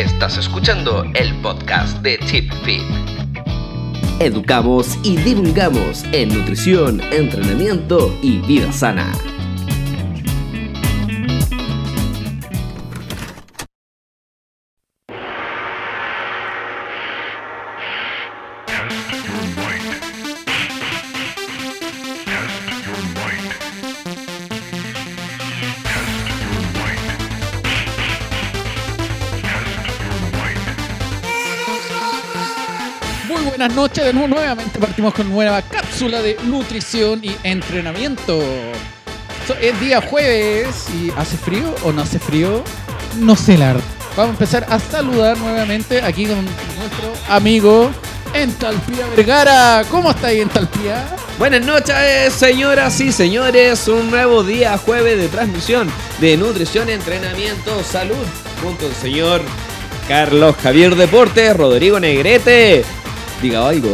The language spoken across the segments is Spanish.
Estás escuchando el podcast de Chip Fit. Educamos y divulgamos en nutrición, entrenamiento y vida sana. Buenas noches de nuevo, nuevamente partimos con nueva cápsula de nutrición y entrenamiento. So- es día jueves y ¿hace frío o no hace frío? No sé la verdad. Vamos a empezar a saludar nuevamente aquí con nuestro amigo Entalpía Vergara. ¿Cómo está ahí Entalpía? Buenas noches, señoras y señores. Un nuevo día, jueves de transmisión de nutrición, entrenamiento, salud, junto al señor Carlos Javier Deportes, Rodrigo Negrete. Diga algo.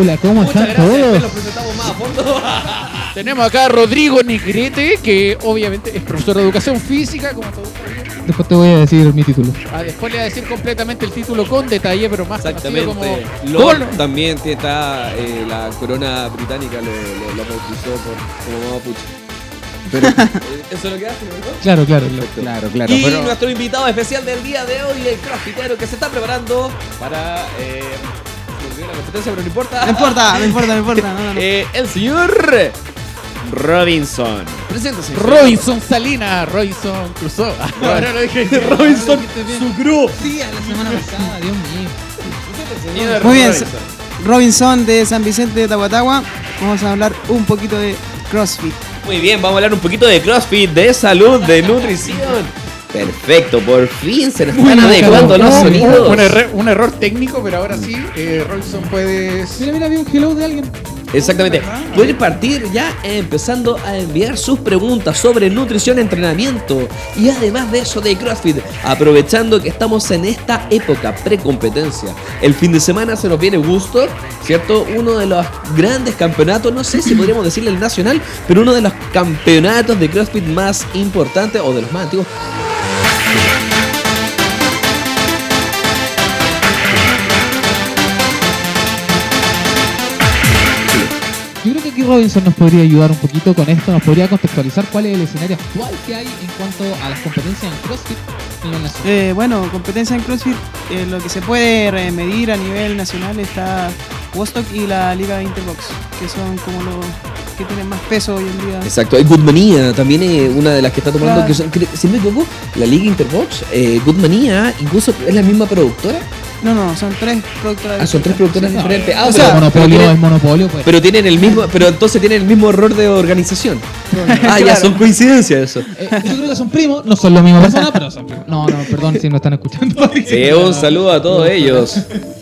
Hola, ¿cómo Muchas están gracias, todos? lo presentamos más a fondo. Tenemos acá a Rodrigo Negrete, que obviamente es profesor de educación física, como todos saben. Después te voy a decir mi título. Ah, después le voy a decir completamente el título con detalle, pero más conocido como Exactamente. Lord también está eh, la corona británica lo, lo, lo bautizó por, como mapuche. Pero eh, eso es lo que hace, ¿no? Claro, claro, Perfecto. claro, claro. y pero- nuestro invitado especial del día de hoy, el crossfitero que se está preparando para eh, competencia, pero no importa. No importa, no importa, no importa. No, no, no. Eh, el señor Robinson. Preséntese. Robinson Salina, Robinson Crusoe. Ahora lo dije. Robinson Sucru. Sí, a la semana pasada, Dios mío. Señor Muy bien, Robinson. Robinson de San Vicente de Tahuatahua. Vamos a hablar un poquito de CrossFit. Muy bien, vamos a hablar un poquito de CrossFit, de salud, de nutrición. Perfecto, por fin se nos están adecuando los sonidos. Un, error técnico, pero ahora sí, eh, Robinson puedes. Mira, mira, vi un hello de alguien. Exactamente. Pueden partir ya empezando a enviar sus preguntas sobre nutrición, entrenamiento y además de eso de CrossFit, aprovechando que estamos en esta época precompetencia. El fin de semana se nos viene gusto, ¿cierto? Uno de los grandes campeonatos, no sé si podríamos decirle el nacional, pero uno de los campeonatos de CrossFit más importantes o de los más antiguos. Yo creo Robinson nos podría ayudar un poquito con esto, nos podría contextualizar cuál es el escenario actual que hay en cuanto a las competencias en CrossFit a nivel nacional. Eh, bueno, competencia en CrossFit, eh, lo que se puede medir a nivel nacional está Wostock y la Liga Interbox, que son como los que tienen más peso hoy en día. Exacto, hay Goodmania también es una de las que está tomando, Claro. que son, cre- si me equivoco, la Liga Interbox, eh, Goodmania, incluso es la misma productora. No, no, son tres productoras. Ah, son tres productoras Sí. diferentes. Ah, o sea, pero monopolio tienen, es monopolio, pues. pero tienen el mismo, pero entonces tienen el mismo error de organización. Ah, ya son coincidencias eso. Eh, yo creo que son primos, no son la misma persona, pero son primos. No, no, perdón si no están escuchando. Sí, un saludo a todos ellos.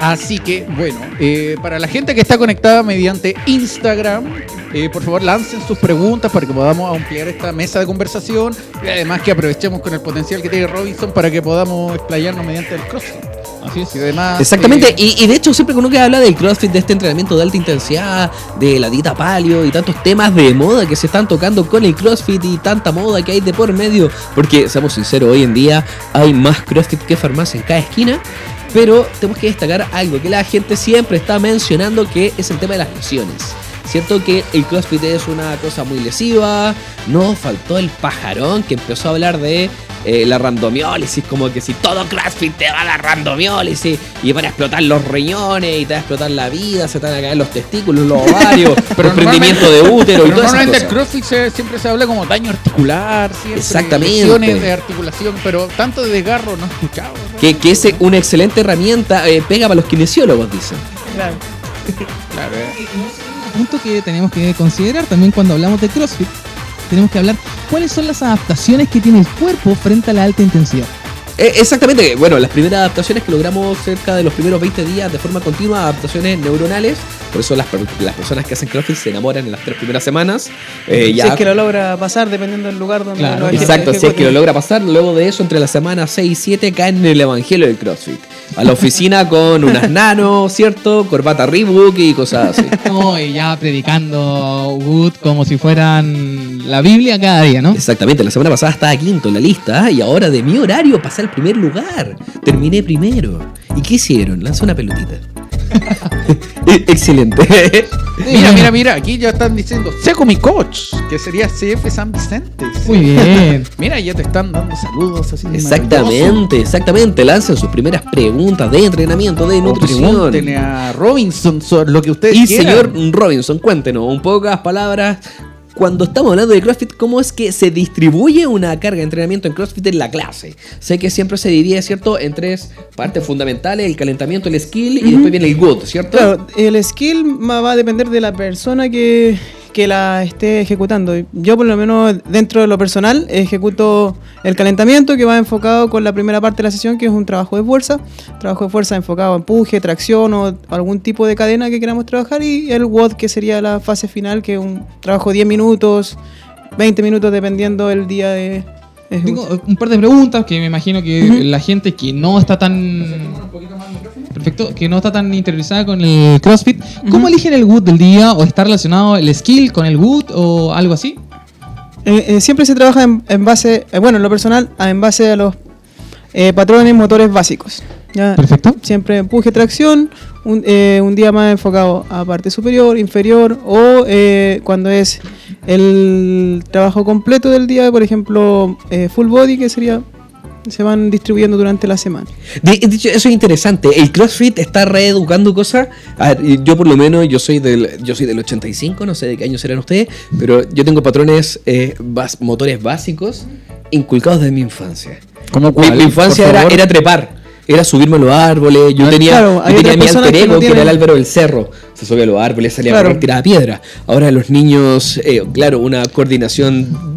Así que, bueno, eh, para la gente que está conectada mediante Instagram, eh, por favor lancen sus preguntas para que podamos ampliar esta mesa de conversación y además que aprovechemos con el potencial que tiene Robinson para que podamos explayarnos mediante el CrossFit. Así es. Y además, Exactamente, eh, y, y de hecho siempre que uno que habla del CrossFit, de este entrenamiento de alta intensidad, de la dieta paleo y tantos temas de moda que se están tocando con el CrossFit y tanta moda que hay de por medio, porque seamos sinceros, hoy en día hay más CrossFit que farmacia en cada esquina, pero tenemos que destacar algo que la gente siempre está mencionando que es el tema de las lesiones. Cierto que el CrossFit es una cosa muy lesiva, no faltó el pajarón que empezó a hablar de eh, la randomiólisis, como que si todo CrossFit te va a dar randomiólisis y van a explotar los riñones y te va a explotar la vida, se te van a caer los testículos, los ovarios, Pero desprendimiento de útero y esas normalmente el. CrossFit se- siempre se habla como daño articular, siempre, Exactamente. lesiones de articulación, pero tanto de desgarro no he escuchado. ¿no? Que, que es una excelente herramienta, eh, pega para los kinesiólogos, dicen. Claro. Claro, eh. Un punto que tenemos que considerar también cuando hablamos de CrossFit, tenemos que hablar cuáles son las adaptaciones que tiene el cuerpo frente a la alta intensidad. Eh, exactamente, bueno, las primeras adaptaciones que logramos cerca de los primeros 20 días de forma continua, adaptaciones neuronales, por eso las, las personas que hacen CrossFit se enamoran en las tres primeras semanas. eh, Si ya es que lo logra pasar dependiendo del lugar donde Claro, lo Exacto, si es que lo logra pasar, luego de eso, entre las semanas 6 y 7 caen en el evangelio del CrossFit. A la oficina con unas nano, ¿cierto? Corbata Reebok y cosas así. No, y ya predicando Wood como si fueran la Biblia cada día, ¿no? Exactamente, la semana pasada estaba quinto en la lista ¿eh? y ahora de mi horario pasé alcanzar el primer lugar. Terminé primero. ¿Y qué hicieron? Lanzó una pelotita. Excelente. Mira, mira, mira, aquí ya están diciendo Seco mi coach, que sería CF San Vicente. Muy bien. Mira, ya te están dando saludos así. Exactamente, exactamente. Lancen sus primeras preguntas de entrenamiento, de O nutrición. pregúntenle a Robinson sobre lo que ustedes Y quieran. señor Robinson, cuéntenos un pocas palabras. Cuando estamos hablando de CrossFit, ¿cómo es que se distribuye una carga de entrenamiento en CrossFit en la clase? Sé que siempre se divide, ¿cierto?, en tres partes fundamentales, el calentamiento, el skill y después viene el good, ¿cierto? Claro, el skill va a depender de la persona que, que la esté ejecutando. Yo por lo menos dentro de lo personal ejecuto el calentamiento que va enfocado con la primera parte de la sesión que es un trabajo de fuerza. Trabajo de fuerza enfocado a empuje, tracción o algún tipo de cadena que queramos trabajar y el WOD que sería la fase final que es un trabajo de 10 minutos, 20 minutos dependiendo el día de ejecución. Tengo un par de preguntas que me imagino que la gente que no está tan. Perfecto, que no está tan interiorizada con el CrossFit, ¿cómo eligen el good del día? ¿O está relacionado el skill con el good o algo así? Eh, eh, siempre se trabaja en, en base, eh, bueno, en lo personal, en base a los patrones motores básicos. ¿ya? Perfecto. Siempre empuje, tracción, un, eh, un día más enfocado a parte superior, inferior, o eh, cuando es el trabajo completo del día, por ejemplo, full body, que sería, se van distribuyendo durante la semana. De, de hecho, eso es interesante. El CrossFit está reeducando cosas. A ver, yo por lo menos, yo soy del, yo soy del 85, no sé de qué año serán ustedes, pero yo tengo patrones, eh, bas- motores básicos inculcados desde mi infancia. ¿Cómo Mi, cuál? mi infancia Por era, era trepar. Era subirme a los árboles. Yo Ah, tenía, claro, yo tenía mi alter que no ego, que era el tienen- Álvaro del Cerro. Se subía a los árboles, salía Claro. a correr, tiraba piedra. Ahora los niños, eh, claro, una coordinación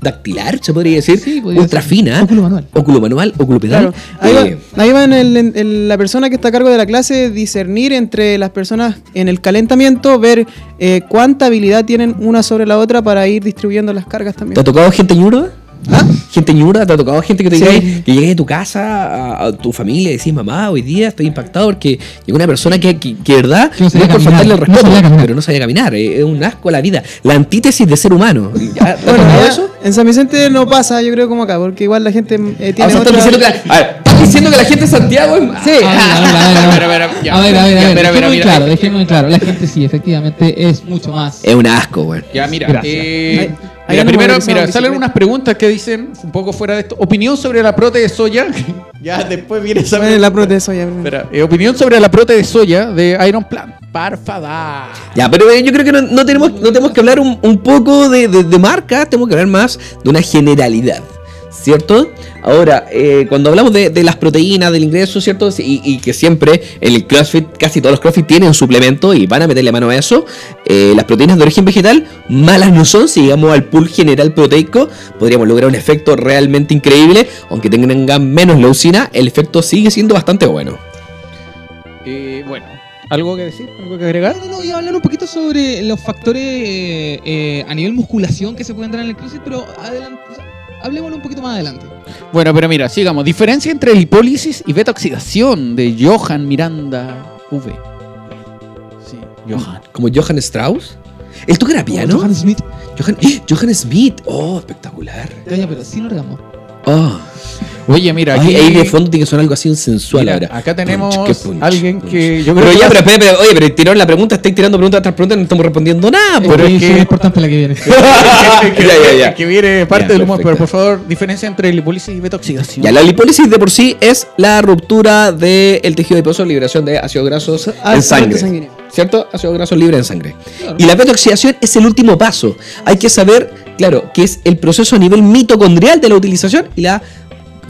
dactilar, se podría decir, Sí, podría ultra ser. fina. Óculo manual. Óculo manual, óculo pedal. Claro, ahí va, Eh, ahí va en el- en- en la persona que está a cargo de la clase discernir entre las personas en el calentamiento, ver eh, cuánta habilidad tienen una sobre la otra para ir distribuyendo las cargas también. ¿Te ha tocado gente ñura? ¿Ah? ¿Gente ñura? ¿Te ha tocado gente que te Sí. diga que llegues a tu casa, a, a tu familia y decís, mamá, hoy día estoy impactado porque llegó una persona que, que, que de verdad, Que no sabía es por caminar, faltarle el no respeto, pero no sabía caminar, eh, es un asco a la vida. La antítesis de ser humano. ¿Ya? ¿Te ha Bueno, eso? en San Vicente no pasa, yo creo como acá, porque igual la gente eh, Ah, tiene o sea, otra... estás diciendo, que la, a ver, ¿estás diciendo que la gente de Santiago es... Sí. A ver, a ver, a ver, a ver. A ver, a ver, claro, claro. La gente sí, efectivamente, es mucho más. Es un asco, güey. Ya, mira, eh, mira, primero, mira, en salen unas preguntas que dicen, un poco fuera de esto, opinión sobre la prote de soya. ya después viene esa la prote de soya. Espera, eh, opinión sobre la prote de soya de Iron Plant. Parfada. Ya, pero eh, yo creo que no, no tenemos, no tenemos que hablar un, un poco de, de, de marca, tenemos que hablar más de una generalidad. ¿Cierto? Ahora, eh, cuando hablamos de, de las proteínas, del ingreso, ¿cierto? Y, y que siempre en el CrossFit, casi todos los CrossFit tienen suplemento y van a meterle mano a eso. eh, las proteínas de origen vegetal, malas no son. Si llegamos al pool general proteico, podríamos lograr un efecto realmente increíble. Aunque tengan menos leucina, el efecto sigue siendo bastante bueno. Eh, bueno, ¿algo que decir? ¿Algo que agregar? No, no, no, iba a hablar un poquito sobre los factores eh, eh, a nivel musculación que se pueden dar en el CrossFit, pero adelante, o sea, hablemoslo un poquito más adelante. Bueno, pero mira, sigamos. Diferencia entre lipólisis y beta-oxidación de Johan Miranda V. Sí, Johan. Como Johann Strauss. ¿Él toca piano? Johan Smith. Johann, ¡Eh! Johann Smith. Oh, espectacular. Oye, pero sin orgasmo. Oh. Oye, mira, Ay, aquí ahí de fondo tiene que sonar algo así sensual mira, ahora. acá tenemos Punch, alguien punch. que yo creo Pero que ya, pero, espera, espera, oye, pero tiraron la pregunta, estáis tirando preguntas tras preguntas, no estamos respondiendo nada. Pero Pero es es que- importante la que viene. que, que- Ya, ya, ya. que viene parte Ya, del humor, pero por favor, diferencia entre lipólisis y beta-oxidación. Ya, la lipólisis de por sí es la ruptura del tejido adiposo, liberación de ácidos grasos en Ácido sangre. sanguíneo. ¿Cierto? Ácidos grasos libres en sangre. Y la beta-oxidación es el último paso. Hay que saber, claro, que es el proceso a nivel mitocondrial de la utilización y la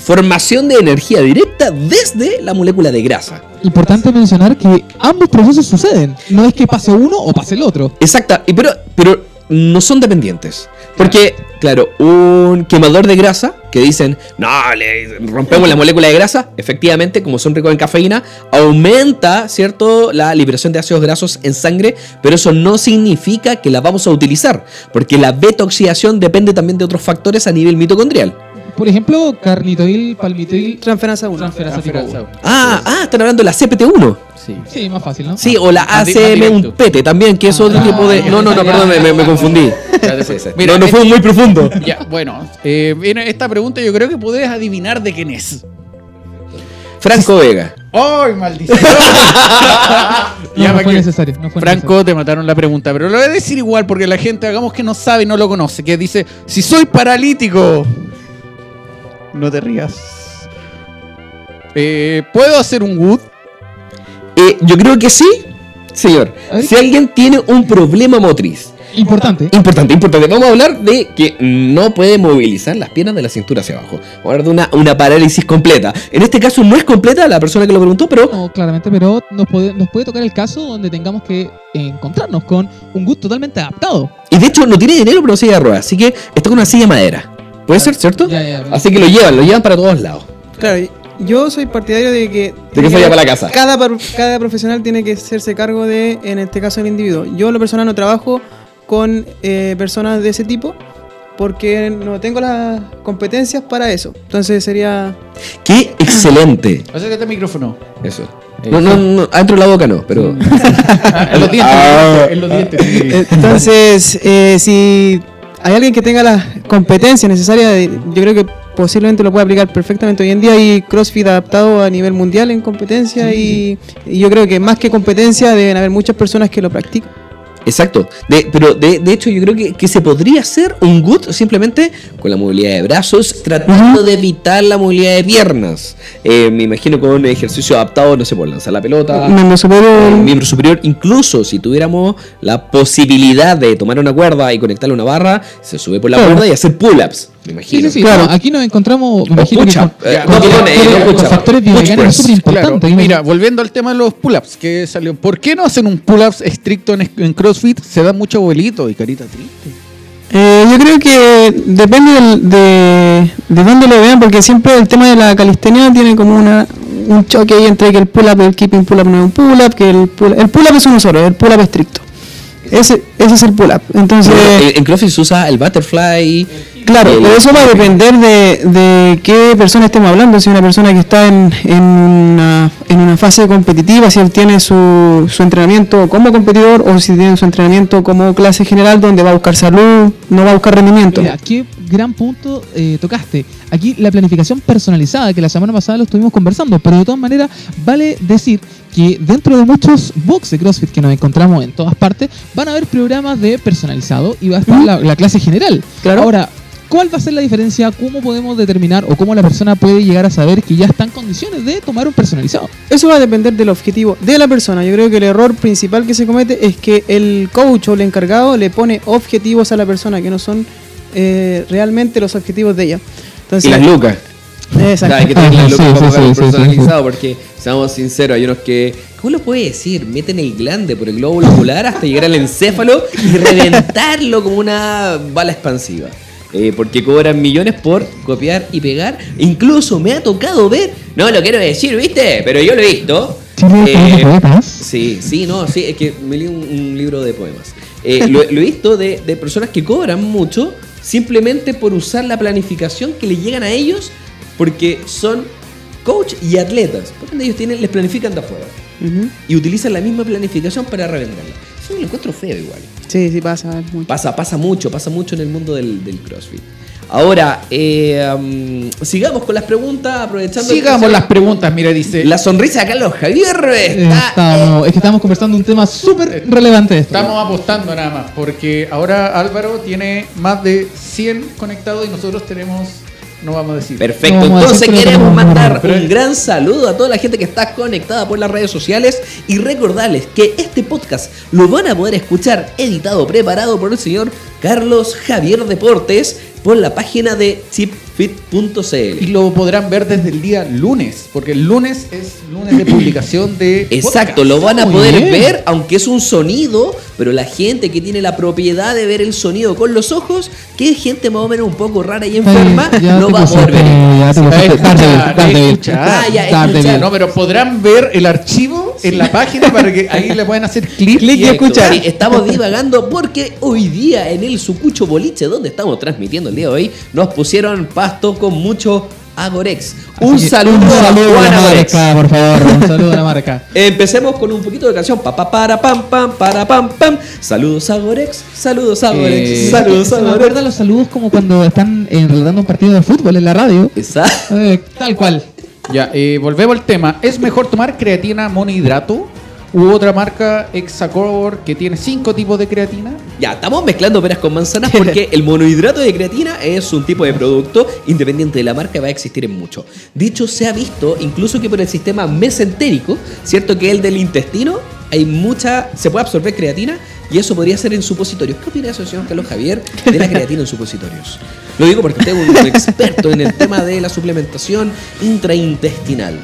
formación de energía directa desde la molécula de grasa. Importante mencionar que ambos procesos suceden. No es que pase uno o pase el otro. Exacta, pero, pero no son dependientes. Porque, claro, un quemador de grasa que dicen, no, le rompemos la molécula de grasa, efectivamente, como son ricos en cafeína, aumenta, ¿cierto?, la liberación de ácidos grasos en sangre, pero eso no significa que la vamos a utilizar, porque la beta-oxidación depende también de otros factores a nivel mitocondrial. Por ejemplo, carnitoil, palmitoil, Transferasa 1. transferasa tipo uno. Ah, ah, están hablando de la CPT1. Sí. Sí, más fácil, ¿no? Sí, o la Más di- más ACM un directo. PT también, que es otro Ah, tipo de... No, no, no, perdón, me, confundí. Mira, no, no eh, fue muy profundo. Ya, bueno, eh, viene esta pregunta yo creo que puedes adivinar de quién es. Franco Vega. ¡Ay, maldición! No, Ya, no ¿para fue necesario. No fue Franco, te mataron la pregunta, pero lo voy a decir igual porque la gente, hagamos que no sabe y no lo conoce, que dice, si soy paralítico, no te rías. Eh, ¿Puedo hacer un wood? Eh, yo creo que sí, señor. Si alguien tiene un problema motriz. Importante. Importante, importante. Vamos a hablar de que no puede movilizar las piernas de la cintura hacia abajo. Vamos a hablar de una, una parálisis completa. En este caso no es completa la persona que lo preguntó, pero No, claramente, pero nos puede, nos puede tocar el caso donde tengamos que encontrarnos con un gut totalmente adaptado. Y de hecho no tiene dinero pero silla de ruedas. Así que está con una silla de madera. ¿Puede ser, cierto? Ya, ya, ya. Así que lo llevan, lo llevan para todos lados. Claro, yo soy partidario de que. De que se vaya para la casa. Cada, cada profesional tiene que hacerse cargo de, en este caso, el individuo. Yo, en lo personal, no trabajo con eh, personas de ese tipo porque no tengo las competencias para eso. Entonces sería. ¡Qué excelente! Acércate al micrófono. Eso. No, no, no, adentro de la boca no, pero... en los dientes, Ah. en los dientes. sí. Entonces, eh, si hay alguien que tenga las competencias necesarias, de- yo creo que posiblemente lo puede aplicar perfectamente. Hoy en día hay CrossFit adaptado a nivel mundial en competencia y, y yo creo que más que competencia deben haber muchas personas que lo practican. Exacto. De, pero de, de hecho yo creo que, que se podría hacer un good simplemente con la movilidad de brazos, tratando de evitar la movilidad de piernas. Eh, me imagino con un ejercicio adaptado, no sé, por lanzar la pelota. Miembro superior. el miembro superior, incluso si tuviéramos la posibilidad de tomar una cuerda y conectarle a una barra, se sube por la Claro. cuerda y hacer pull-ups, me Sí, imagino. sí, sí. Claro. no, aquí nos encontramos, me que con, Eh, no, con factores biomecánicos súper Claro, importantes. mira, volviendo al tema de los pull-ups que salió. ¿Por qué no hacen un pull-ups estricto en, en CrossFit? Se da mucho abuelito y carita triste. Eh, yo creo que depende del- de, de dónde lo vean, porque siempre el tema de la calistenia tiene como una, un choque ahí entre que el pull-up, el keeping pull-up no es un pull-up, que el pull- el pull-up es uno solo, el pull-up estricto. Ese, ese es el pull-up. Entonces, en, en CrossFit se usa el butterfly. claro, el- pero eso va a depender de, de qué persona estemos hablando. Si una persona que está en, en, una, en una fase competitiva, si él tiene su, su entrenamiento como competidor o si tiene su entrenamiento como clase general, donde va a buscar salud, no va a buscar rendimiento. Mira, qué gran punto eh, tocaste. Aquí la planificación personalizada, que la semana pasada lo estuvimos conversando, pero de todas maneras vale decir que dentro de muchos box de CrossFit que nos encontramos en todas partes, van a haber programas de personalizado y va a estar la, la clase general. Claro. Ahora, ¿cuál va a ser la diferencia? ¿Cómo podemos determinar o cómo la persona puede llegar a saber que ya está en condiciones de tomar un personalizado? Eso va a depender del objetivo de la persona. Yo creo que el error principal que se comete es que el coach o el encargado le pone objetivos a la persona que no son eh, realmente los objetivos de ella. Y Entonces, las lucas. Exacto. Hay que tener las lucas sí, para sí, sí, personalizado porque, seamos sinceros, hay unos que, ¿cómo lo puede decir? Meten el glande por el globo ocular hasta llegar al encéfalo y reventarlo como una bala expansiva. Eh, porque cobran millones por copiar y pegar. Incluso me ha tocado ver, no lo quiero decir, ¿viste? Pero yo lo he visto. Eh. Sí, sí, no, sí, es que me leí un, un libro de poemas. Eh, lo, lo he visto de, de personas que cobran mucho simplemente por usar la planificación que le llegan a ellos porque son coach y atletas. Por ende ellos tienen, les planifican de afuera y utilizan la misma planificación para revenderla. Eso lo encuentro feo igual. Sí, sí pasa. mucho. Pasa, pasa mucho, pasa mucho en el mundo del, del CrossFit. Ahora, eh, um, sigamos con las preguntas, aprovechando... Sigamos las preguntas, mira, dice. La sonrisa de Carlos Javier está... Estamos- es que estamos conversando un tema súper relevante. esto. Estamos apostando nada más, porque ahora Álvaro tiene más de 100 conectados y nosotros tenemos, no vamos a decir. Perfecto, No entonces decir queremos mandar un gran saludo a toda la gente que está conectada por las redes sociales y recordarles que este podcast lo van a poder escuchar editado, preparado por el señor Carlos Javier Deportes por la página de Y chipfit.cl. lo podrán ver desde el día lunes, porque el lunes es lunes de publicación de. Exacto, podcast. lo van a poder ver, aunque es un sonido, pero la gente que tiene la propiedad de ver el sonido con los ojos, que es gente más o menos un poco rara y enferma, no va a poder ver. ya te Ah. No, pero podrán ver el archivo en la página para que ahí le puedan hacer clic, y Correcto. escuchar. Sí, estamos divagando porque hoy día en el Sucucho Boliche, donde estamos transmitiendo el día de hoy, nos pusieron pasto con mucho Agorex. Un que saludo, un saludo a la Agorex. marca, por favor. Un saludo a la marca. Empecemos con un poquito de canción. Pa, pa, para, pam, pam, para, pam, pam. Saludos a Gorex. Saludos a Gorex. Eh, saludos a Se me acuerdan los saludos como cuando están eh, relatando un partido de fútbol en la radio. Exacto. Eh, tal cual. Ya, eh, volvemos al tema. ¿Es mejor tomar creatina monohidrato u otra marca Exacor que tiene cinco tipos de creatina? Ya, estamos mezclando peras con manzanas porque el monohidrato de creatina es un tipo de producto independiente de la marca va a existir en mucho. Dicho se ha visto incluso que por el sistema mesentérico, cierto que el del intestino, hay mucha, se puede absorber creatina y eso podría ser en supositorios. ¿Qué opina eso, señor Carlos Javier, de la creatina en supositorios? Lo digo porque usted es un experto en el tema de la suplementación intraintestinal.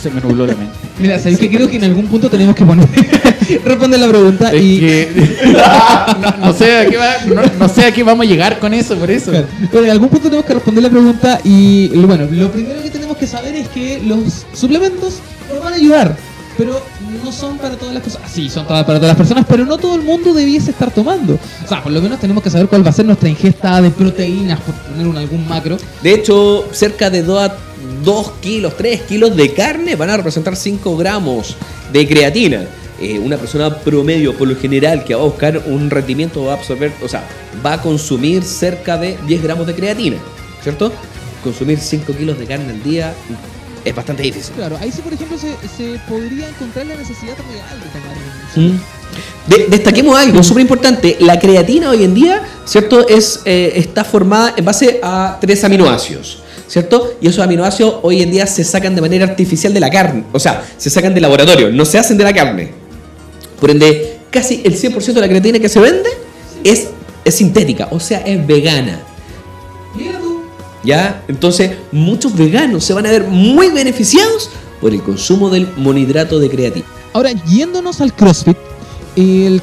Se me nubló la mente. Mira, sabéis que creo que en algún punto tenemos que poner. responder la pregunta Es y. que- no, no sé a qué va- no, no sé a qué vamos a llegar con eso, por eso. Claro. Bueno, en algún punto tenemos que responder la pregunta y bueno, lo primero que tenemos que saber es que los suplementos nos van a ayudar, pero no son para todas las cosas. Sí, son para todas las personas, pero no todo el mundo debiese estar tomando. O sea, por lo menos tenemos que saber cuál va a ser nuestra ingesta de proteínas, por poner un, algún macro. De hecho, cerca de 2 kilos, 3 kilos de carne van a representar 5 gramos de creatina. Eh, una persona promedio, por lo general, que va a buscar un rendimiento va a absorber, o sea, va a consumir cerca de 10 gramos de creatina, ¿cierto? Consumir 5 kilos de carne al día es bastante difícil. Claro, ahí sí, por ejemplo, se, se podría encontrar la necesidad real de tomar un Mm. De- destaquemos algo súper importante. La creatina hoy en día, ¿cierto? Es, eh, está formada en base a tres aminoácidos, ¿cierto? Y esos aminoácidos hoy en día se sacan de manera artificial de la carne. O sea, se sacan de laboratorio, no se hacen de la carne. Por ende, casi el 100% de la creatina que se vende es, es sintética, o sea, es vegana. ¿Ya? Entonces, muchos veganos se van a ver muy beneficiados por el consumo del monohidrato de creatina. Ahora, yéndonos al CrossFit, el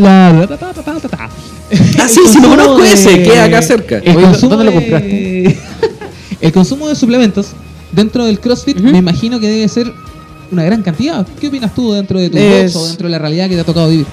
la, la- ta- ta- ta- ta- ta- Ah, el sí, lo consumo conozco de- ese, queda acá cerca. El Oye, ¿dónde lo de- compraste? el consumo de suplementos dentro del CrossFit me imagino que debe ser una gran cantidad. ¿Qué opinas tú dentro de tu Es- box o dentro de la realidad que te ha tocado vivir?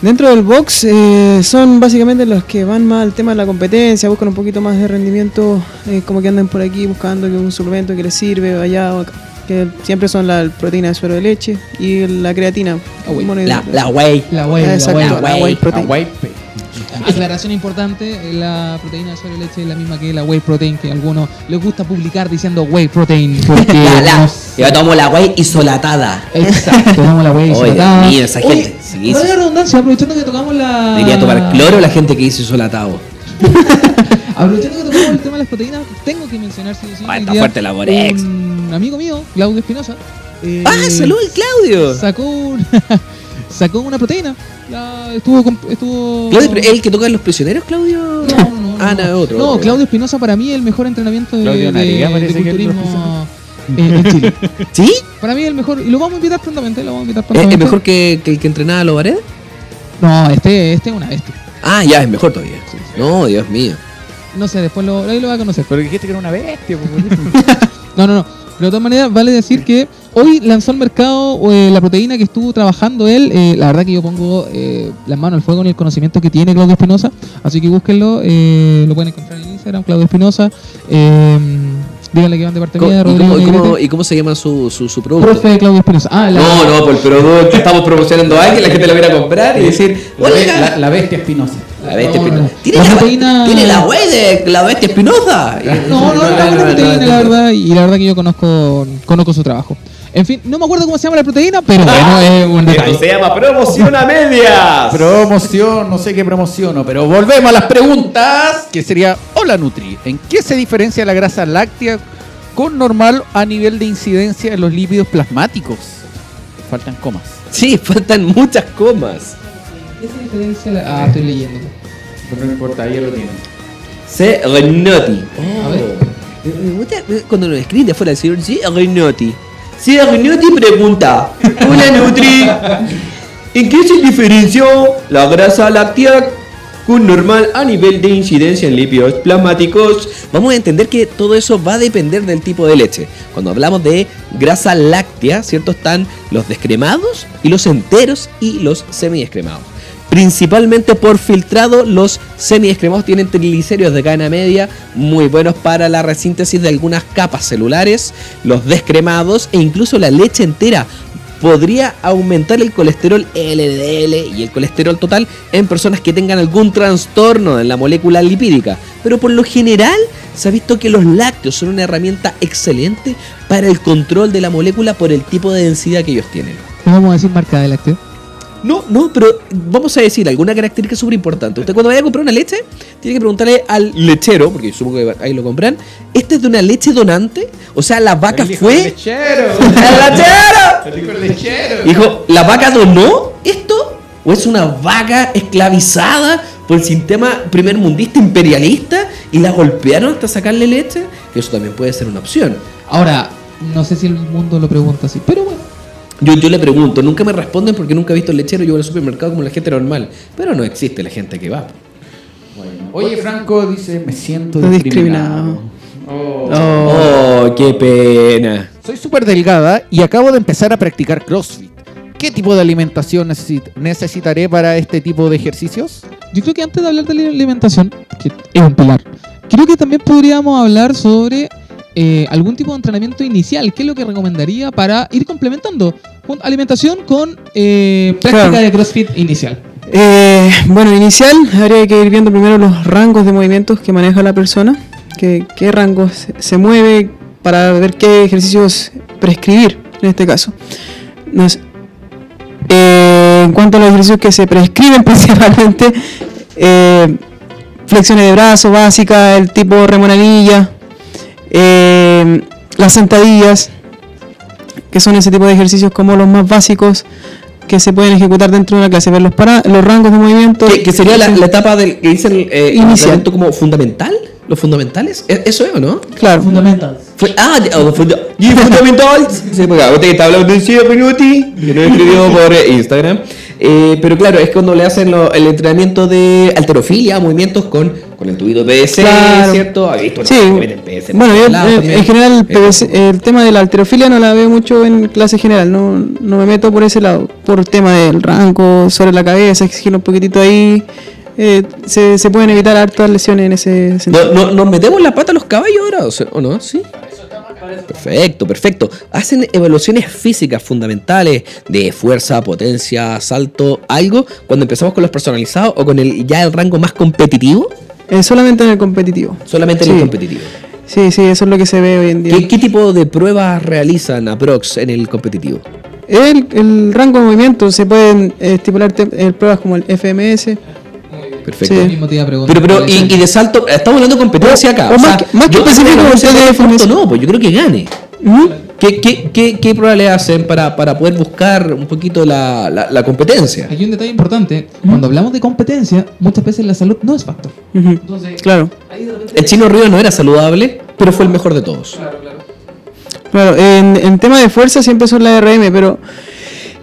Dentro del box eh, son básicamente los que van más al tema de la competencia, buscan un poquito más de rendimiento, eh, como que andan por aquí buscando que un suplemento que les sirve allá o acá, que siempre son la proteína de suero de leche y la creatina. whey. La, la whey. La whey, la whey. la whey. Ah. Aclaración importante, la proteína de de leche es la misma que la whey protein que a algunos les gusta publicar diciendo whey protein porque La, la. no Yo tomo la whey isolatada. Exacto, tomamos la whey Oye, isolatada. Mío, esa Oye, gente, sí, sí. redundancia, aprovechando que tocamos la... Diría tomar cloro la gente que dice isolatado. Aprovechando que tocamos el tema de las proteínas, tengo que mencionar si Ah, está fuerte la Borex. Un amigo mío, Claudio Espinosa. eh, ¡Ah, salud, Claudio! Sacó, un- sacó una proteína. La- estuvo, estuvo... Claudio, ¿el que toca en los prisioneros, Claudio? No, no, no. Ah, no, otro. No, otro. Claudio Espinosa para mí es el mejor entrenamiento de, Claudio de- Nariga de culturismo eh, en Chile. ¿Sí? Para mí es el mejor, y lo vamos a invitar prontamente, lo vamos a invitar ¿Es, prontamente. es mejor que, que el que entrenaba a Lobared? No, este, este es una bestia. Ah, ya, es mejor todavía. No, Dios mío. No sé, después lo, ahí lo va a conocer. Pero dijiste que era una bestia, pues, No, no, no. Pero de todas maneras, vale decir que hoy lanzó al mercado eh, la proteína que estuvo trabajando él. Eh, la verdad que yo pongo eh, las manos al fuego en el conocimiento que tiene Claudio Espinosa. Así que búsquenlo. eh, lo pueden encontrar en Instagram, Claudio Espinosa. Eh, díganle que van de parte ¿Cómo- mía, ¿Y Rodrigo cómo, y cómo- Negrete. y cómo se llama su, su, su producto? Profe Claudio Espinosa. Ah, la- No, no, por el producto estamos promocionando a alguien, la gente lo viene a comprar y decir, La, oiga, la- la bestia espinosa. la bestia No, espinosa. no. ¿Tiene, La la, proteína- tiene la de la bestia espinosa. No, no, no, no, la proteína, la verdad. Y la verdad que yo conozco, conozco su trabajo. En fin, no me acuerdo cómo se llama la proteína, pero bueno, es un detalle. Se llama promoción a medias. Promoción, no sé qué promociono, pero volvemos a las preguntas, que sería, hola Nutri, ¿en qué se diferencia la grasa láctea con normal a nivel de incidencia en los lípidos plasmáticos? Faltan comas. Sí, faltan muchas comas. ¿Qué se diferencia la- Ah, estoy leyendo. Pero no importa, ahí lo tienen. Se Renotti. A ver. Gusta Cuando nos escriben de afuera el señor C. Renotti. C. Renotti pregunta: Hola Nutri, ¿en qué se diferenció la grasa láctea con normal a nivel de incidencia en lípidos plasmáticos? Vamos a entender que todo eso va a depender del tipo de leche. Cuando hablamos de grasa láctea, ¿cierto? Están los descremados y los enteros y los semidescremados. Principalmente por filtrado. Los semi-descremados tienen triglicéridos de cadena media, muy buenos para la resíntesis de algunas capas celulares. Los descremados e incluso la leche entera podría aumentar el colesterol LDL y el colesterol total en personas que tengan algún trastorno en la molécula lipídica. Pero por lo general se ha visto que los lácteos son una herramienta excelente para el control de la molécula por el tipo de densidad que ellos tienen. ¿Cómo vamos a decir marca de lácteo? No, no, pero vamos a decir alguna característica súper importante. Usted cuando vaya a comprar una leche, tiene que preguntarle al lechero, porque supongo que ahí lo compran, ¿esta es de una leche donante? O sea, la vaca fue... lechero! ¡El lechero! El hijo del lechero. Dijo, ¿la vaca donó esto? ¿O es una vaca esclavizada por el sistema primermundista imperialista y la golpearon hasta sacarle leche? Que eso también puede ser una opción. Ahora, no sé si el mundo lo pregunta así, pero bueno. Yo, yo le pregunto, nunca me responden porque nunca he visto el lechero. Yo voy al supermercado como la gente normal. Pero no existe la gente que va. Oye, Franco dice, me siento discriminado. Oh, qué pena. Soy súper delgada y acabo de empezar a practicar CrossFit. ¿Qué tipo de alimentación necesit- necesitaré para este tipo de ejercicios? Yo creo que antes de hablar de la alimentación, que es un pilar, creo que también podríamos hablar sobre eh, algún tipo de entrenamiento inicial. ¿Qué es lo que recomendaría para ir complementando alimentación con eh, práctica Claro. de CrossFit inicial? Eh, bueno, inicial habría que ir viendo primero los rangos de movimientos que maneja la persona, que, qué rangos se- mueve para ver qué ejercicios prescribir en este caso. Eh, en cuanto a los ejercicios que se prescriben principalmente, eh, flexiones de brazo básica, el tipo remonadilla, eh, las sentadillas, que son ese tipo de ejercicios como los más básicos que se pueden ejecutar dentro de una clase, ver los, para, los rangos de movimiento. Que, que sería la, la etapa del que dicen eh, Inicial. entrenamiento como fundamental. ¿Los fundamentales? ¿E- ¿Eso es o no? Claro. Fue, ah, ya, oh, funda- y fundamentals. Sí, porque ahorita que está hablando en 5 minutos, que no escribió por eh, Instagram. Eh, pero claro, es cuando le hacen lo- el entrenamiento de alterofilia, movimientos con, con el tubito PVC, Claro. ¿cierto? ¿Has visto? Sí, PVC en bueno, yo también. en general el, PVC el tema de la alterofilia no la veo mucho en clase general, no, no me meto por ese lado, por tema del rango sobre la cabeza, exigir un poquitito ahí, eh, se, se pueden evitar hartas lesiones en ese sentido. No, no- ¿Nos metemos la pata a los caballos ahora ¿o no? ¿Sí? Perfecto, perfecto. Hacen evaluaciones físicas fundamentales de fuerza, potencia, salto, algo cuando empezamos con los personalizados o con el ya el rango más competitivo, Eh, solamente en el competitivo. solamente en el competitivo. Sí, sí, eso es lo que se ve hoy en día. ¿Qué, qué tipo de pruebas realizan aprox en el competitivo? El, el rango de movimiento se pueden eh, estipular eh, pruebas como el FMS. Perfecto. Sí. Lo mismo te iba a preguntar. Pero, pero, y, y de salto, estamos hablando de competencia acá. O o más sea, que- más que específico, no pues yo creo que gane. Ujú. ¿Qué, qué, qué, qué pruebas le hacen para, para poder buscar un poquito la, la, la competencia? Hay un detalle importante. Cuando hablamos de competencia, muchas veces la salud no es factor. Entonces, Claro. El chino Río no era saludable, pero fue el mejor de todos. Claro, en, en tema de fuerza siempre son las RM, pero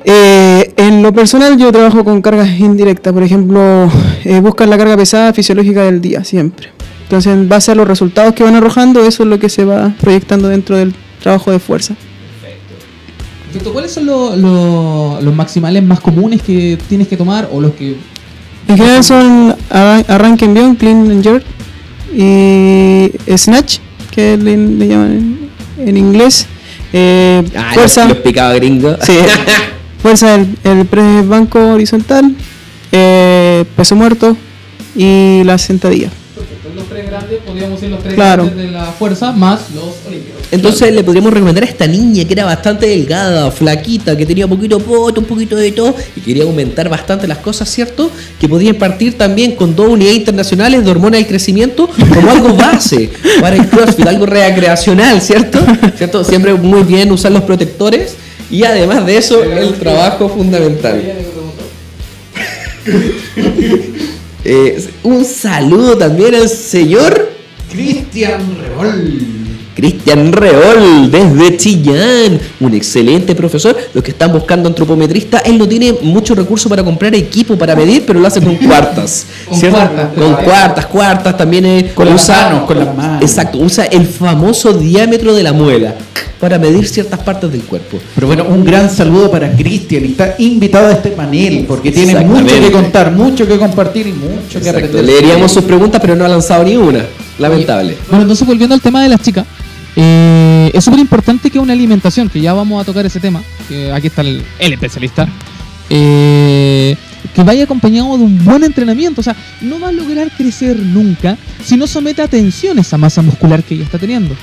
eh, en lo personal yo trabajo con cargas indirectas. Por ejemplo, eh, buscan la carga pesada fisiológica del día, siempre. Entonces, en base a los resultados que van arrojando, eso es lo que se va proyectando dentro del trabajo de fuerza. Perfecto. ¿Cuáles son lo- lo- los maximales más comunes que tienes que tomar o los que En general son arran- arranque en envión, clean and jerk y snatch, que le, le llaman en, en inglés. Eh, Ah, fuerza. los, los picados gringos. Sí, fuerza el, el press banco horizontal, eh, peso muerto y la sentadilla. los tres grandes, podríamos los tres Claro. grandes de la fuerza más los olímpicos? Entonces le podríamos recomendar a esta niña que era bastante delgada, flaquita, que tenía un poquito de poto, un poquito de todo y quería aumentar bastante las cosas, ¿cierto? Que podían partir también con dos unidades internacionales de hormona del crecimiento como algo base para el CrossFit, algo recreacional, ¿cierto? ¿Cierto? Siempre muy bien usar los protectores y además de eso el trabajo fundamental. Eh, un saludo también al señor Cristian Revol. Cristian Reol, desde Chillán, un excelente profesor. Los que están buscando antropometrista, él no tiene mucho recurso para comprar equipo para medir, pero lo hace con cuartas. Con ¿cierto? cuartas. Con cuartas, cuartas también es. Con las manos, con las manos. Exacto, usa el famoso diámetro de la muela para medir ciertas partes del cuerpo. Pero bueno, un gran saludo para Cristian. Está invitado a este panel porque tiene mucho que contar, mucho que compartir y mucho que Exacto. aprender. Leeríamos sus preguntas, pero no ha lanzado ni una. Lamentable. Bueno, entonces volviendo al tema de las chicas, eh, es súper importante que una alimentación, que ya vamos a tocar ese tema, que aquí está el, el especialista, eh, que vaya acompañado de un buen entrenamiento. O sea, no va a lograr crecer nunca si no somete atención a esa masa muscular que ella está teniendo.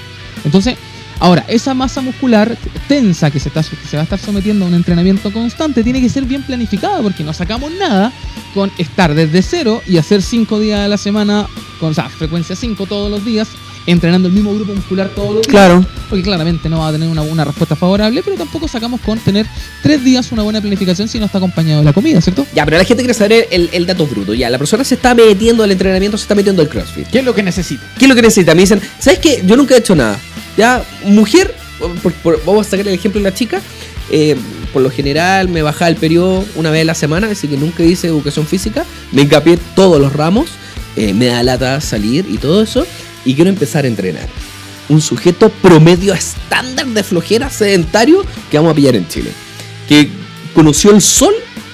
Entonces, ahora, esa masa muscular tensa que se, está, que se va a estar sometiendo a un entrenamiento constante tiene que ser bien planificada porque no sacamos nada con estar desde cero y hacer cinco días a la semana, con o sea, frecuencia 5 todos los días, entrenando el mismo grupo muscular todos los días. Claro. Porque claramente no va a tener una, una respuesta favorable, pero tampoco sacamos con tener tres días una buena planificación si no está acompañado de la comida, ¿cierto? Ya, pero la gente quiere saber el, el dato bruto. Ya, la persona se está metiendo al entrenamiento, se está metiendo al CrossFit. ¿Qué es lo que necesita? ¿Qué es lo que necesita? Me dicen, ¿sabes qué? Yo nunca he hecho nada. Ya, mujer, por- por- vamos a sacar el ejemplo de la chica. eh, por lo general me bajaba el periodo una vez a la semana, así que nunca hice educación física. Me encapié todos los ramos, eh, me da lata salir y todo eso. Y quiero empezar a entrenar. Un sujeto promedio estándar de flojera sedentario que vamos a pillar en Chile. Que conoció el sol